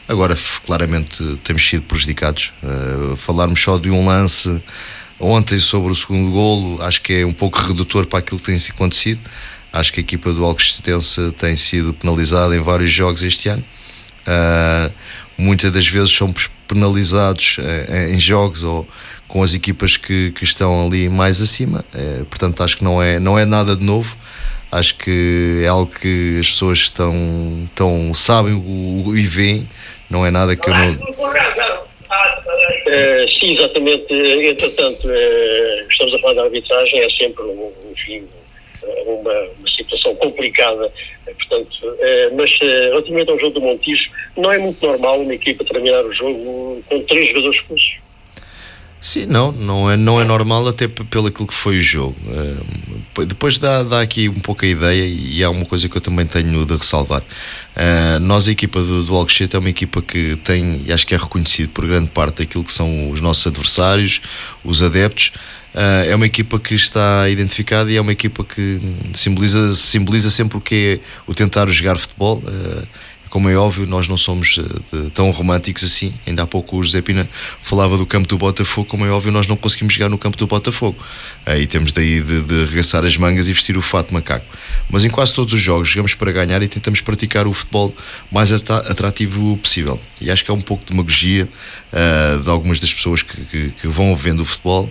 Agora, claramente, temos sido prejudicados. Uh, falarmos só de um lance Ontem, sobre o segundo golo, acho que é um pouco redutor para aquilo que tem acontecido. Acho que a equipa do Alcostense tem sido penalizada em vários jogos este ano. Uh, muitas das vezes somos penalizados uh, em jogos ou com as equipas que, que estão ali mais acima. Uh, portanto, acho que não é, não é nada de novo. Acho que é algo que as pessoas estão, estão sabem o, e veem. Não é nada que eu não Uh, sim, exatamente. Entretanto, estamos a falar da arbitragem, é sempre, enfim, uma, uma situação complicada. Portanto, mas relativamente ao jogo do Montijo, não é muito normal uma equipa terminar o jogo com três jogadores expulsos. Sim, não, não é, não é normal até pelo aquilo que foi o jogo. Uh, depois dá, dá aqui um pouco a ideia e há uma coisa que eu também tenho de ressalvar. Uh, nós, a equipa do, do Alcochete, é uma equipa que tem, e acho que é reconhecido por grande parte daquilo que são os nossos adversários, os adeptos. Uh, é uma equipa que está identificada e é uma equipa que simboliza, simboliza sempre o que é o tentar jogar futebol. Uh, como é óbvio, nós não somos uh, tão românticos assim. Ainda há pouco o José Pina falava do campo do Botafogo. Como é óbvio, nós não conseguimos jogar no campo do Botafogo. Aí temos daí de, de arregaçar as mangas e vestir o fato macaco. Mas em quase todos os jogos jogamos para ganhar e tentamos praticar o futebol mais atrativo possível. E acho que é um pouco de demagogia uh, de algumas das pessoas que, que, que vão vendo o futebol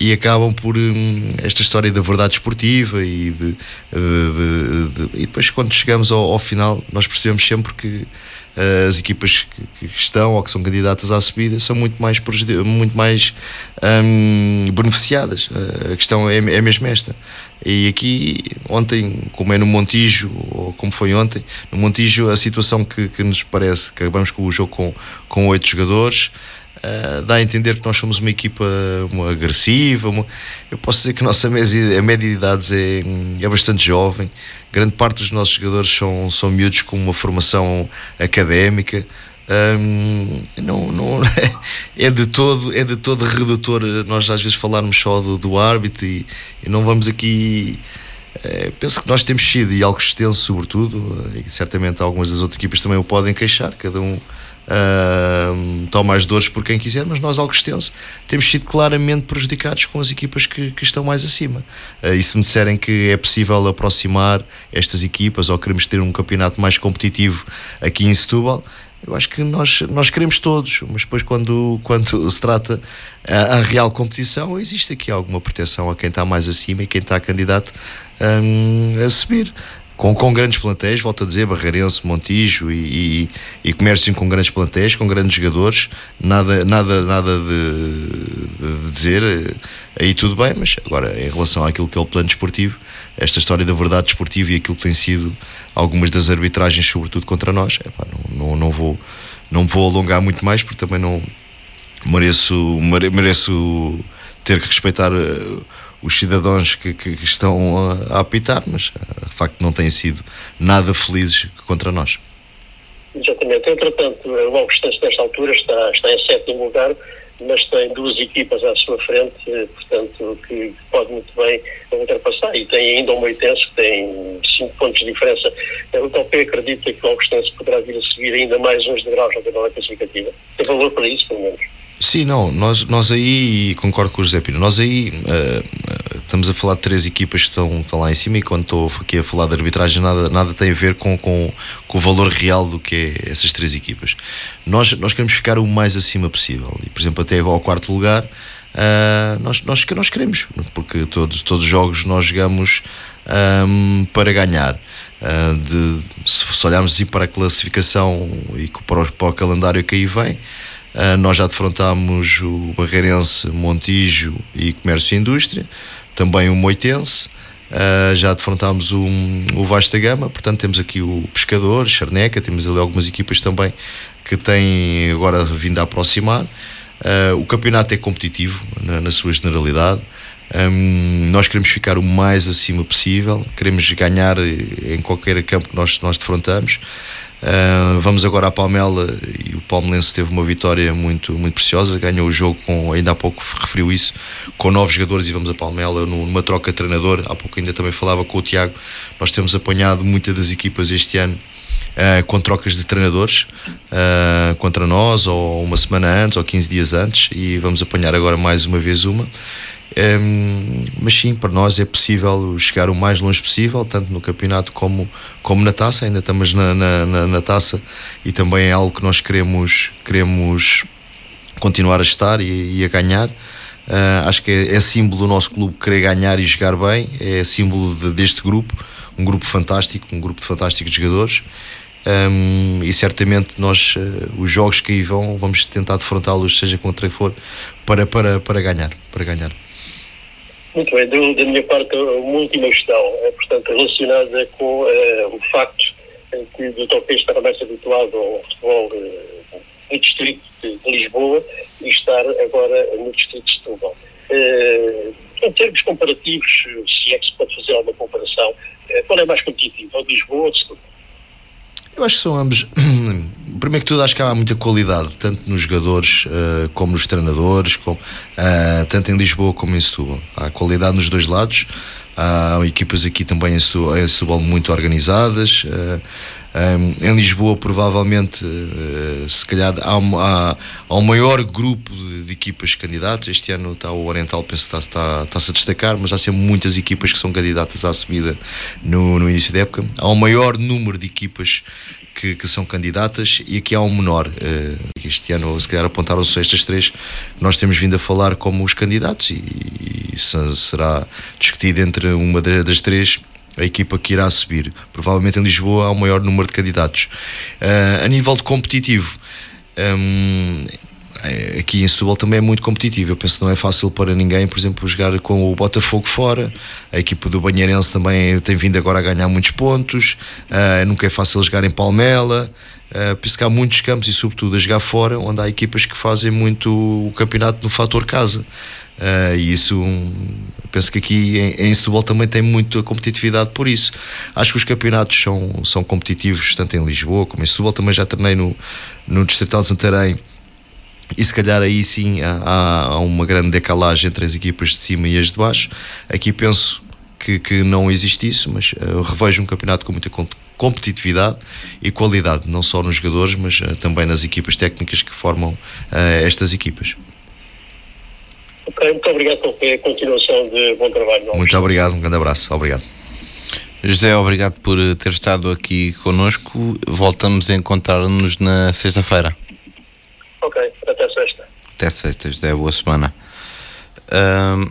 e acabam por hum, esta história da verdade esportiva e, de, de, de, e depois quando chegamos ao, ao, final nós percebemos sempre que uh, as equipas que, que, estão ou que são candidatas à subida são muito mais, muito mais um, beneficiadas. Uh, a questão é, é mesmo esta. E aqui, ontem, como é no Montijo, ou como foi ontem, no Montijo, a situação que, que nos parece que acabamos com o jogo com, com oito jogadores. Uh, dá a entender que nós somos uma equipa uma agressiva. Uma... Eu posso dizer que a nossa média, a média de idades é, é bastante jovem. Grande parte dos nossos jogadores são, são miúdos com uma formação académica. Um, não, não, é de todo é de todo redutor nós às vezes falarmos só do, do árbitro e, e não vamos aqui é, penso que nós temos sido e algo extenso sobretudo e certamente algumas das outras equipas também o podem queixar cada um uh, toma as dores por quem quiser, mas nós, algo extenso, temos sido claramente prejudicados com as equipas que, que estão mais acima. Uh, e se me disserem que é possível aproximar estas equipas ou queremos ter um campeonato mais competitivo aqui em Setúbal, eu acho que nós, nós queremos todos, mas depois, quando, quando se trata a, a real competição, existe aqui alguma proteção a quem está mais acima e quem está candidato um, a subir com, com grandes plantéis, volto a dizer, Barreirense, Montijo e, e, e comércio com grandes plantéis, com grandes jogadores, nada, nada, nada de, de, dizer, eh, aí tudo bem, mas agora em relação àquilo que é o plano desportivo, esta história da verdade desportiva e aquilo que tem sido algumas das arbitragens, sobretudo contra nós, epá, não, não, não, vou, não vou alongar muito mais porque também não mereço, mereço ter que respeitar eh, os cidadãos que, que, estão a, apitar, mas eh, de facto não têm sido nada felizes contra nós. Exatamente. Entretanto, o Alcostanço, nesta altura, está, está em sétimo lugar, mas tem duas equipas à sua frente, eh, portanto, que pode muito bem ultrapassar. E tem ainda o Moitense, que tem cinco pontos de diferença. O Topé acredita que o Alcostanço poderá vir a subir ainda mais uns degraus na tabela classificativa. Tem valor para isso, pelo menos. Sim, não, nós, nós aí, concordo com o José Pino, nós aí uh, estamos a falar de três equipas que estão, estão lá em cima e quando estou aqui a falar de arbitragem nada, nada tem a ver com, com, com o valor real do que é essas três equipas. Nós, nós queremos ficar o mais acima possível e, por exemplo, até ao quarto lugar, uh, nós, nós, nós queremos, porque todos, todos os jogos nós jogamos um, para ganhar. Uh, de, se olharmos para a classificação e para o, para o calendário que aí vem, Uh, nós já defrontámos o Barreirense, Montijo e Comércio e Indústria, também o Moitense, uh, já defrontámos o, o Vasta Gama, portanto temos aqui o Pescador, Charneca, temos ali algumas equipas também que têm agora vindo a aproximar. Uh, o campeonato é competitivo na, na sua generalidade. Um, nós queremos ficar o mais acima possível, queremos ganhar em qualquer campo que nós, nós defrontamos. Uh, vamos agora à Palmela e o Palmelense teve uma vitória muito, muito preciosa, ganhou o jogo com, ainda há pouco referiu isso, com novos jogadores e vamos a Palmela numa troca de treinador, há pouco ainda também falava com o Tiago, nós temos apanhado muitas das equipas este ano uh, com trocas de treinadores uh, contra nós, ou uma semana antes, ou 15 dias antes, e vamos apanhar agora mais uma vez uma. Um, mas sim, para nós é possível chegar o mais longe possível, tanto no campeonato como, como na taça. Ainda estamos na, na, na, na taça e também é algo que nós queremos, queremos continuar a estar e, e a ganhar. Uh, acho que é, é, símbolo do nosso clube querer ganhar e jogar bem, é símbolo de, deste grupo, um grupo fantástico, um grupo de fantásticos jogadores. Um, e certamente nós, uh, os jogos que aí vão, vamos tentar defrontá-los, seja contra quem for, para, para, para ganhar. Para ganhar. Muito bem, do, da minha parte, uma última questão, é, portanto, relacionada com uh, o facto que o Dr. Estava mais habituado ao futebol uh, no distrito de Lisboa e estar agora no distrito de Setúbal. Uh, em termos comparativos, se é que se pode fazer alguma comparação, qual é mais competitivo, o de Lisboa ou de Setúbal? Eu acho que são ambos. Primeiro que tudo, acho que há muita qualidade, tanto nos jogadores uh, como nos treinadores, uh, tanto em Lisboa como em Setúbal. Há qualidade nos dois lados. Há equipas aqui também em Setúbal muito organizadas. Um, em Lisboa, provavelmente, uh, se calhar, há, há, há, maior grupo de, de equipas candidatas. Este ano está o Oriental, penso que está, está, está-se a destacar, mas há sempre muitas equipas que são candidatas à subida no, no início da época. Há um maior número de equipas que, que, são candidatas e aqui há um menor. Uh, este ano, se calhar, apontaram-se estas três que nós temos vindo a falar como os candidatos e, e será discutido entre uma das três a equipa que irá subir. Provavelmente em Lisboa há o maior número de candidatos. Uh, a nível de competitivo, é, aqui em Setúbal também é muito competitivo. Eu penso que não é fácil para ninguém, por exemplo, jogar com o Botafogo fora. A equipa do Banheirense também tem vindo agora a ganhar muitos pontos. Uh, nunca é fácil jogar em Palmela. Uh, penso que há muitos campos e, sobretudo, a jogar fora, onde há equipas que fazem muito o campeonato no fator casa. Uh, e isso, penso que aqui em, em Setúbal também tem muita competitividade por isso. Acho que os campeonatos são, são competitivos, tanto em Lisboa como em Setúbal. Também já treinei no, no Distrital de Santarém e se calhar aí sim há, há, uma grande decalagem entre as equipas de cima e as de baixo. Aqui penso que, que não existe isso, mas uh, revejo um campeonato com muita competitividade e qualidade, não só nos jogadores, mas uh, também nas equipas técnicas que formam uh, estas equipas. Ok, muito obrigado pela continuação de bom trabalho. Muito obrigado, um grande abraço, obrigado. José, obrigado por ter estado aqui connosco. Voltamos a encontrar-nos na sexta-feira. Ok, até sexta. Até sexta, José, boa semana. Um,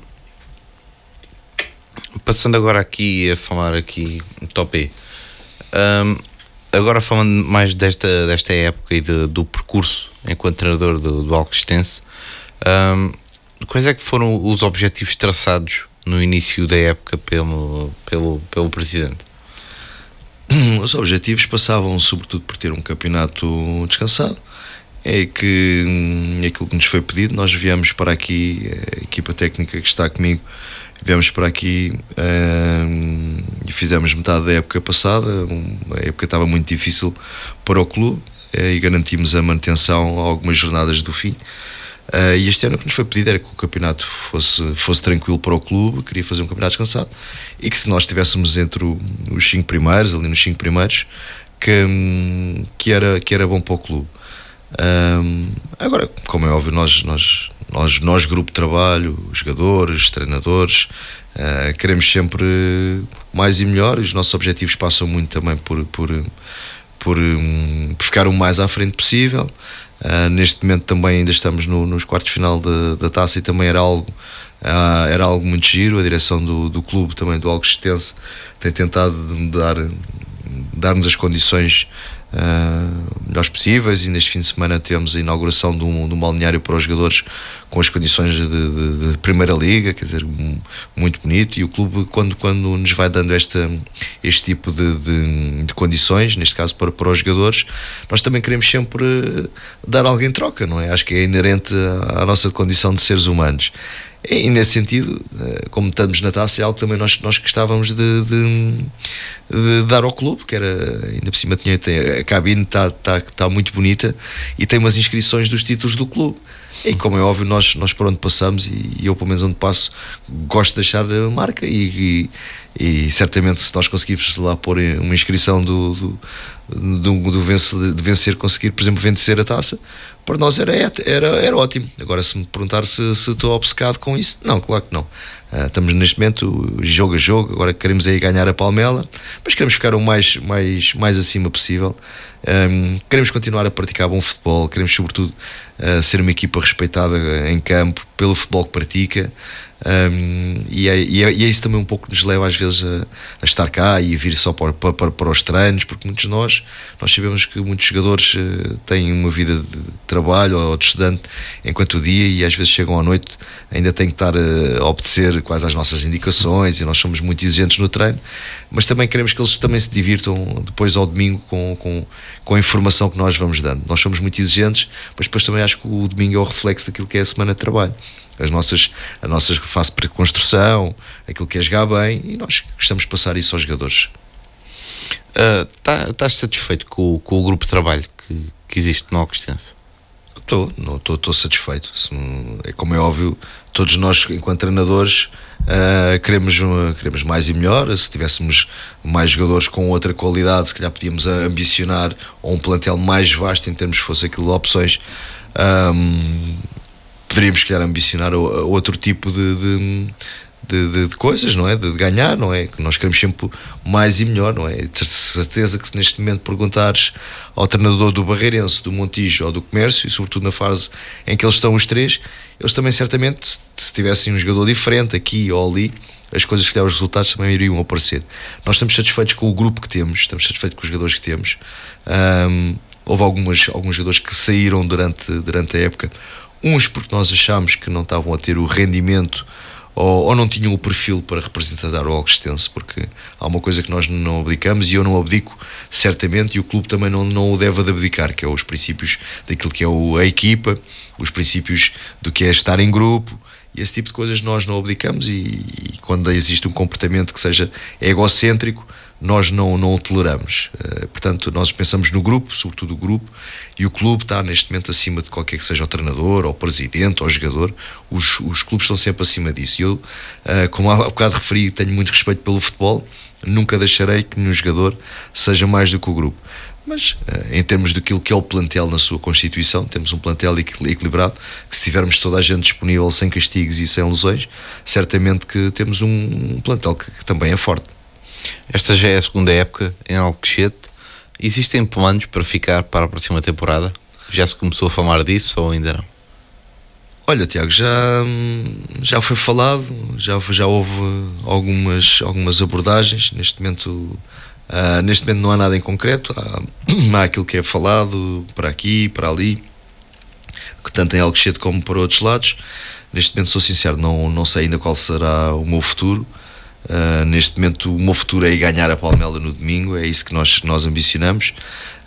passando agora aqui a falar aqui, top um, agora falando mais desta, desta época e de, do percurso enquanto treinador do, do Alcostense, um, quais é que foram os objetivos traçados no início da época pelo, pelo, pelo presidente? Os objetivos passavam sobretudo por ter um campeonato descansado, é que hum, aquilo que nos foi pedido, nós viemos para aqui, a equipa técnica que está comigo, viemos para aqui hum, e fizemos metade da época passada. A época estava muito difícil para o clube eh, e garantimos a manutenção a algumas jornadas do fim. Uh, e este ano o que nos foi pedido era que o campeonato fosse, fosse tranquilo para o clube, queria fazer um campeonato descansado e que se nós estivéssemos entre o, os cinco primeiros, ali nos cinco primeiros, que, hum, que, era, que era bom para o clube. Um, agora, como é óbvio, nós, nós, nós, nós grupo de trabalho, jogadores, treinadores, uh, queremos sempre mais e melhor e os nossos objetivos passam muito também por, por, por, um, por ficar o mais à frente possível. Uh, neste momento também ainda estamos no, nos quartos final da taça e também era algo, uh, era algo muito giro. A direção do, do clube, também do Alcostense, tem tentado dar, dar-nos as condições uh, melhores possíveis e neste fim de semana temos a inauguração de um, de um balneário para os jogadores com as condições de, de, de, Primeira Liga, quer dizer, muito bonito e o clube quando, quando nos vai dando esta, este tipo de, de, condições, neste caso para, para os jogadores, nós também queremos sempre dar algo em troca, não é? Acho que é inerente à nossa condição de seres humanos. E nesse sentido, eh, como estamos na taça, é algo também nós, nós gostávamos de, de, de dar ao clube, que era, ainda por cima tinha, a cabine está tá, tá muito bonita e tem umas inscrições dos títulos do clube. E como é óbvio, nós, nós por onde passamos, e eu pelo menos onde passo, gosto de deixar a marca e, e, e certamente se nós conseguirmos lá pôr uma inscrição do, do, do, do vencer, de vencer, conseguir, por exemplo, vencer a taça, para nós era, era, era ótimo. Agora, se me perguntar se, estou obcecado com isso, não, claro que não. Uh, estamos neste momento jogo a jogo, agora queremos aí ganhar a Palmela, mas queremos ficar o mais, mais, mais acima possível. Um, queremos continuar a praticar bom futebol, queremos, sobretudo, uh, ser uma equipa respeitada em campo pelo futebol que pratica. Um, e, é, e, é, e, é, isso também um pouco que nos leva às vezes a, a estar cá e a vir só para, para, para, os treinos, porque muitos de nós, nós sabemos que muitos jogadores uh, têm uma vida de trabalho ou de estudante enquanto o dia e às vezes chegam à noite ainda têm que estar uh, a obedecer quase às nossas indicações e nós somos muito exigentes no treino, mas também queremos que eles também se divirtam depois ao domingo com, com, com a informação que nós vamos dando. Nós somos muito exigentes, mas depois também acho que o domingo é o reflexo daquilo que é a semana de trabalho as nossas, a nossa fase de construção, aquilo que é jogar bem, e nós gostamos de passar isso aos jogadores. Uh, tá, estás satisfeito com, com, o grupo de trabalho que, que existe no Augustense? Estou, estou satisfeito. É como é óbvio, todos nós, enquanto treinadores, uh, queremos, queremos mais e melhor. Se tivéssemos mais jogadores com outra qualidade, se calhar podíamos ambicionar um plantel mais vasto em termos, fosse aquilo, opções. Um, poderíamos, calhar, ambicionar outro tipo de, de, de, de, de, coisas, não é? De, ganhar, não é? Que nós queremos sempre mais e melhor, não é? De certeza que se neste momento perguntares ao treinador do Barreirense, do Montijo ou do Comércio, e sobretudo na fase em que eles estão os três, eles também certamente, se tivessem um jogador diferente aqui ou ali, as coisas que os resultados também iriam aparecer. Nós estamos satisfeitos com o grupo que temos, estamos satisfeitos com os jogadores que temos. Um, houve algumas, alguns jogadores que saíram durante, durante a época, uns porque nós achámos que não estavam a ter o rendimento ou, ou, não tinham o perfil para representar o Alcostense, porque há uma coisa que nós não abdicamos e eu não abdico certamente e o clube também não, não o deve de abdicar, que é os princípios daquilo que é a equipa, os princípios do que é estar em grupo, e esse tipo de coisas nós não abdicamos e, e quando existe um comportamento que seja egocêntrico, nós não, não o toleramos. Uh, portanto, nós pensamos no grupo, sobretudo o grupo, e o clube está neste momento acima de qualquer que seja o treinador, ou o presidente, ou o jogador. Os, os clubes estão sempre acima disso. Eu, uh, como há bocado referi, tenho muito respeito pelo futebol, nunca deixarei que nenhum jogador seja mais do que o grupo. Mas uh, em termos daquilo que é o plantel na sua constituição, temos um plantel equilibrado, que se tivermos toda a gente disponível sem castigos e sem lesões, certamente que temos um, um plantel que, que também é forte. Esta já é a segunda época em Alcochete. Existem planos para ficar para a próxima temporada? Já se começou a falar disso ou ainda não? Olha, Tiago, já, já foi falado, já, já houve algumas, algumas abordagens. Neste momento, uh, neste momento não há nada em concreto. Há, há aquilo que é falado para aqui, para ali, que tanto em Alcochete como para outros lados. Neste momento, sou sincero, não, não sei ainda qual será o meu futuro. Uh, neste momento, o meu futuro é ganhar a Palmela no domingo, é isso que nós, nós ambicionamos.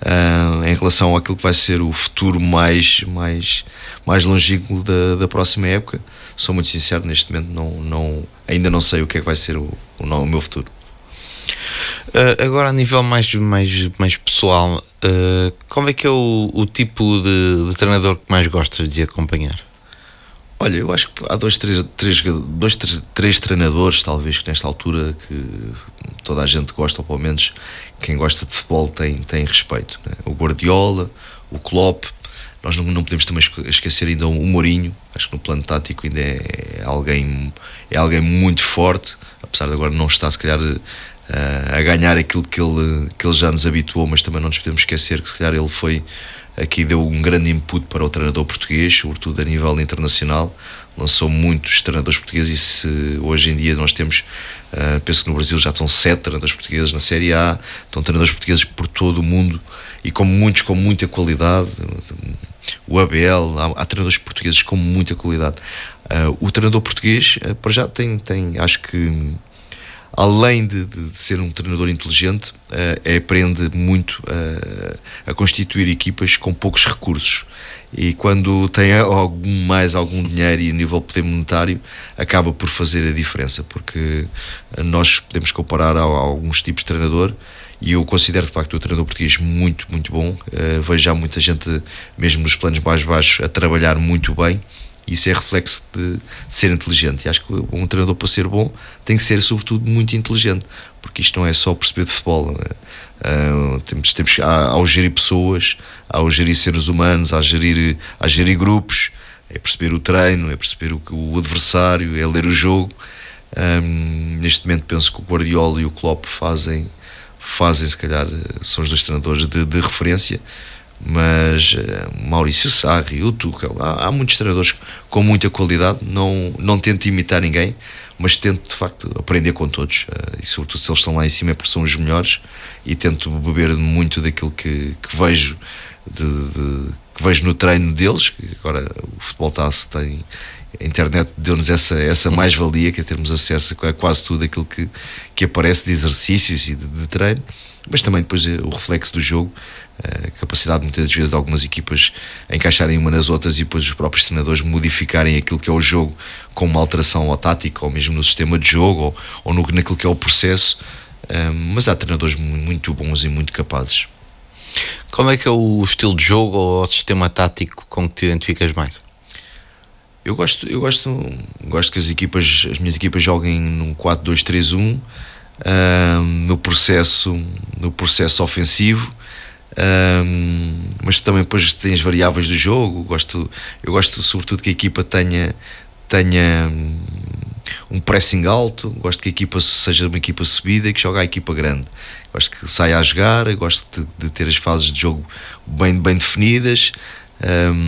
Uh, em relação àquilo que vai ser o futuro mais, mais, mais longínquo da, da próxima época, sou muito sincero, neste momento não, não, ainda não sei o que é que vai ser o, o, o meu futuro. Uh, agora, a nível mais, mais, mais pessoal, qual é que é o, o tipo de, de treinador que mais gostas de acompanhar? Olha, eu acho que há dois, três, três, dois, três, três treinadores, talvez, que nesta altura que toda a gente gosta, ou pelo menos quem gosta de futebol tem, tem respeito. Né? O Guardiola, o Klopp, nós não, não podemos também esquecer ainda o Mourinho, acho que no plano tático ainda é, alguém, é alguém muito forte, apesar de agora não estar, se calhar, a ganhar aquilo que ele, que ele já nos habituou, mas também não nos podemos esquecer que, se calhar, ele foi aqui deu um grande input para o treinador português, sobretudo a nível internacional. Lançou muitos treinadores portugueses e se hoje em dia nós temos, uh, penso que no Brasil já estão sete treinadores portugueses na Série A, estão treinadores portugueses por todo o mundo e com muitos com muita qualidade. O Abel, há, há treinadores portugueses com muita qualidade. Uh, o treinador português, uh, para já, tem, tem acho que além de, de, de, ser um treinador inteligente, uh, aprende muito uh, a constituir equipas com poucos recursos. E quando tem algum mais algum dinheiro e nível poder monetário, acaba por fazer a diferença, porque nós podemos comparar a, a alguns tipos de treinador e eu considero de facto o treinador português muito, muito bom. Uh, vejo já muita gente, mesmo nos planos mais baixos, a trabalhar muito bem isso é reflexo de, de, ser inteligente. E acho que um treinador, para ser bom, tem que ser, sobretudo, muito inteligente, porque isto não é só perceber de futebol. Uh, temos, temos ao gerir pessoas, ao gerir seres humanos, a gerir, a gerir grupos, é perceber o treino, é perceber o, o adversário, é ler o jogo. Um, neste momento penso que o Guardiola e o Klopp fazem, fazem se calhar, são os dois treinadores de, de referência mas uh, Maurício Sarri, o Tuchel, há, há, muitos treinadores com muita qualidade, não, não tento imitar ninguém, mas tento de facto aprender com todos, uh, e sobretudo se eles estão lá em cima é porque são os melhores, e tento beber muito daquilo que, que vejo de, de, que vejo no treino deles, que agora o futebol está tem a internet deu-nos essa, essa mais-valia que é termos acesso a quase tudo aquilo que, que aparece de exercícios e de, de treino, mas também depois eh, o reflexo do jogo a capacidade muitas vezes de algumas equipas encaixarem uma nas outras e depois os próprios treinadores modificarem aquilo que é o jogo com uma alteração ou tática ou mesmo no sistema de jogo ou, ou no, naquilo que é o processo mas há treinadores muito bons e muito capazes Como é que é o estilo de jogo ou o sistema tático com que te identificas mais? Eu gosto, eu gosto, gosto que as equipas, as minhas equipas joguem num 4-2-3-1 um, no processo no processo ofensivo mas também depois tem as variáveis do jogo. Gosto, eu gosto sobretudo que a equipa tenha, tenha um pressing alto, gosto que a equipa seja uma equipa subida e que jogue a equipa grande. Gosto que saia a jogar, gosto de, de ter as fases de jogo bem, bem definidas.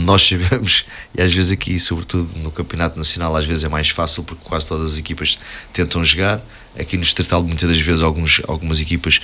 Nós sabemos, e às vezes aqui, sobretudo no Campeonato Nacional, às vezes é mais fácil porque quase todas as equipas tentam jogar. Aqui no Estrital, muitas das vezes, alguns, algumas equipas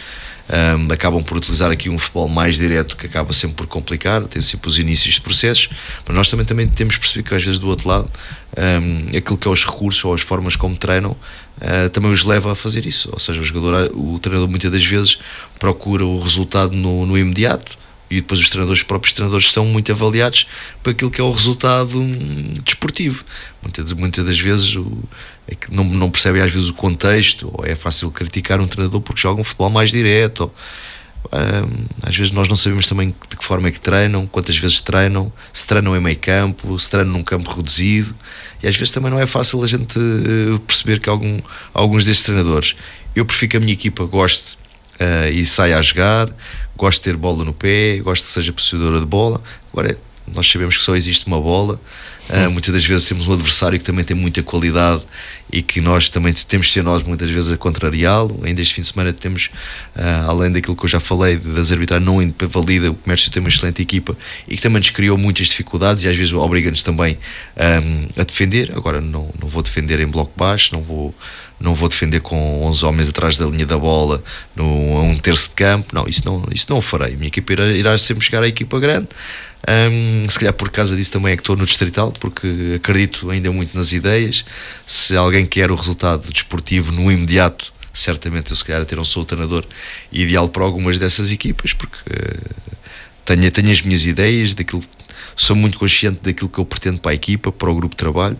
um, acabam por utilizar aqui um futebol mais direto que acaba sempre por complicar, tem sempre os inícios de processos, mas nós também, também temos percebido que às vezes do outro lado um, aquilo que é os recursos ou as formas como treinam uh, também os leva a fazer isso, ou seja, o jogador, o treinador muitas das vezes procura o resultado no, no imediato e depois os treinadores, os próprios treinadores são muito avaliados para aquilo que é o resultado hum, desportivo. Muitas, muitas das vezes o, é não, não percebem às vezes o contexto, ou é fácil criticar um treinador porque joga um futebol mais direto. Ou, hum, às vezes nós não sabemos também de que forma é que treinam, quantas vezes treinam, se treinam em meio campo, se treinam num campo reduzido, e às vezes também não é fácil a gente uh, perceber que algum, alguns destes treinadores. Eu prefiro que a minha equipa goste uh, e saia a jogar, gosto de ter bola no pé, gosto que seja possuidora de bola. Agora, nós sabemos que só existe uma bola. Uh, muitas das vezes temos um adversário que também tem muita qualidade e que nós também temos de ser nós muitas vezes a contrariá-lo. Ainda este fim de semana temos, uh, além daquilo que eu já falei, das arbitragens não valida, o comércio tem uma excelente equipa e que também nos criou muitas dificuldades e às vezes obriga-nos também um, a defender. Agora, não, não vou defender em bloco baixo, não vou não vou defender com 11 homens atrás da linha da bola no, a um terço de campo, não, isso não, isso não o farei. A minha equipa irá, irá sempre chegar à equipa grande. Se calhar por causa disso também é que estou no Distrital, porque acredito ainda muito nas ideias. Se alguém quer o resultado desportivo no imediato, certamente eu se calhar ter um sou o treinador ideal para algumas dessas equipas, porque uh, tenho, tenho as minhas ideias, daquilo, sou muito consciente daquilo que eu pretendo para a equipa, para o grupo de trabalho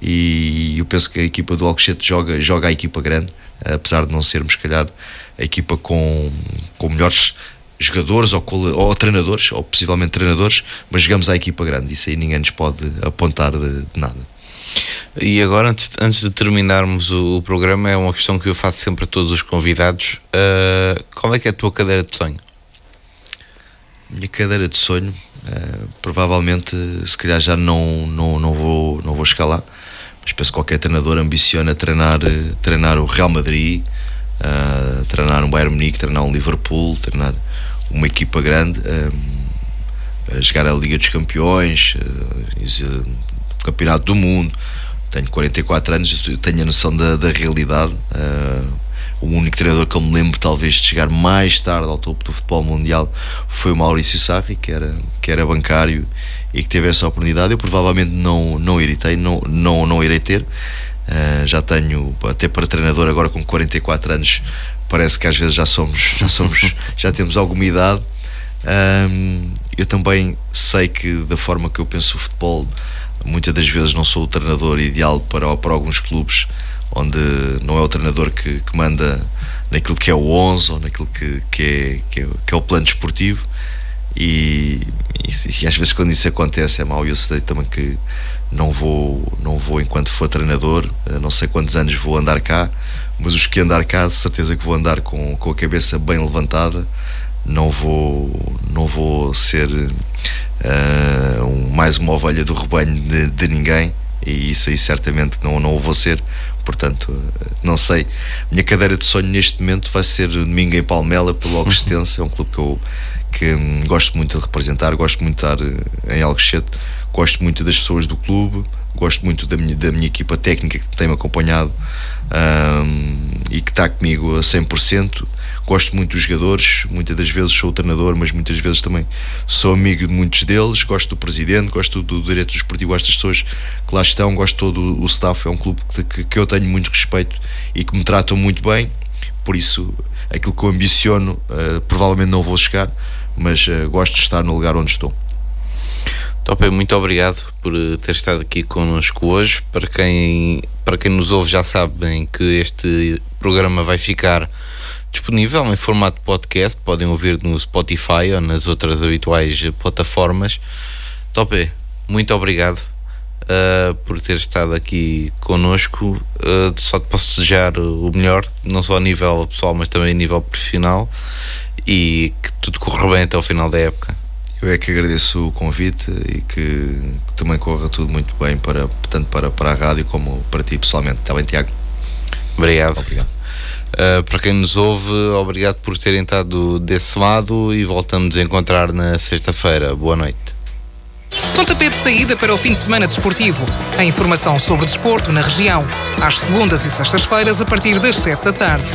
e eu penso que a equipa do Alcochete joga, joga a equipa grande, apesar de não sermos, se calhar, a equipa com, com melhores jogadores ou, ou treinadores, ou possivelmente treinadores, mas jogamos a equipa grande, isso aí ninguém nos pode apontar de, de nada. E agora, antes, antes de terminarmos o, o, programa, é uma questão que eu faço sempre a todos os convidados: uh, qual é que é a tua cadeira de sonho? Minha cadeira de sonho, uh, provavelmente, se calhar já não, não, não, vou, não vou chegar lá mas penso que qualquer treinador ambiciona treinar, eh, treinar o Real Madrid, uh, treinar um Bayern Munique, treinar um Liverpool, treinar uma equipa grande, um, a jogar a Liga dos Campeões, uh, Campeonato do Mundo. Tenho 44 anos, tenho a noção da, da realidade. Uh, o único treinador que eu me lembro talvez de chegar mais tarde ao topo do futebol mundial foi o Maurício Sarri, que era, que era bancário e que teve essa oportunidade. Eu provavelmente não, não irei ter, não, não, não irei ter. Uh, já tenho, até para treinador, agora com 44 anos, parece que às vezes já somos, já somos, já temos alguma idade. Um, eu também sei que da forma que eu penso o futebol, muitas das vezes não sou o treinador ideal para, para alguns clubes onde não é o treinador que, que manda naquilo que é o 11 ou naquilo que, que, é, que, é, que é o plano desportivo e, e, e, às vezes quando isso acontece é mau eu sei também que não vou não vou enquanto for treinador não sei quantos anos vou andar cá mas os que andar cá certeza que vou andar com, com a cabeça bem levantada não vou não vou ser uh, um, mais uma ovelha do rebanho de, de ninguém e isso aí certamente não, não o vou ser portanto, não sei. Minha cadeira de sonho neste momento vai ser domingo em Palmela pelo Alcochetense, é um clube que eu que hum, gosto muito de representar, gosto muito de estar eh, em Alcochete, gosto muito das pessoas do clube, gosto muito da minha, da minha equipa técnica que tem-me acompanhado um, e que está comigo a 100%. Gosto muito dos jogadores, muitas das vezes sou o treinador, mas muitas vezes também sou amigo de muitos deles. Gosto do presidente, gosto do diretor esportivo, gosto das pessoas que lá estão, gosto todo o staff. É um clube que, que eu tenho muito respeito e que me tratam muito bem. Por isso, aquilo que eu ambiciono, uh, provavelmente não vou chegar, mas uh, gosto de estar no lugar onde estou. Top, muito obrigado por eh, ter estado aqui connosco hoje. Para quem, para quem nos ouve, já sabem que este programa vai ficar disponível em formato podcast. Podem ouvir no Spotify ou nas outras habituais plataformas. Topé, muito obrigado uh, por ter estado aqui connosco. Uh, só te posso desejar o melhor, não só a nível pessoal, mas também a nível profissional. E que tudo corra bem até o final da época. Eu é que agradeço o convite e que, que também corra tudo muito bem, para, tanto para, para a rádio como para ti pessoalmente. Está bem, Tiago? Obrigado. Obrigado. Uh, para quem nos ouve, obrigado por terem estado desse lado e voltamos a encontrar na sexta-feira. Boa noite. Pontapé de saída para o fim de semana desportivo. A informação sobre desporto na região. Às segundas e sextas-feiras, a partir das sete da tarde.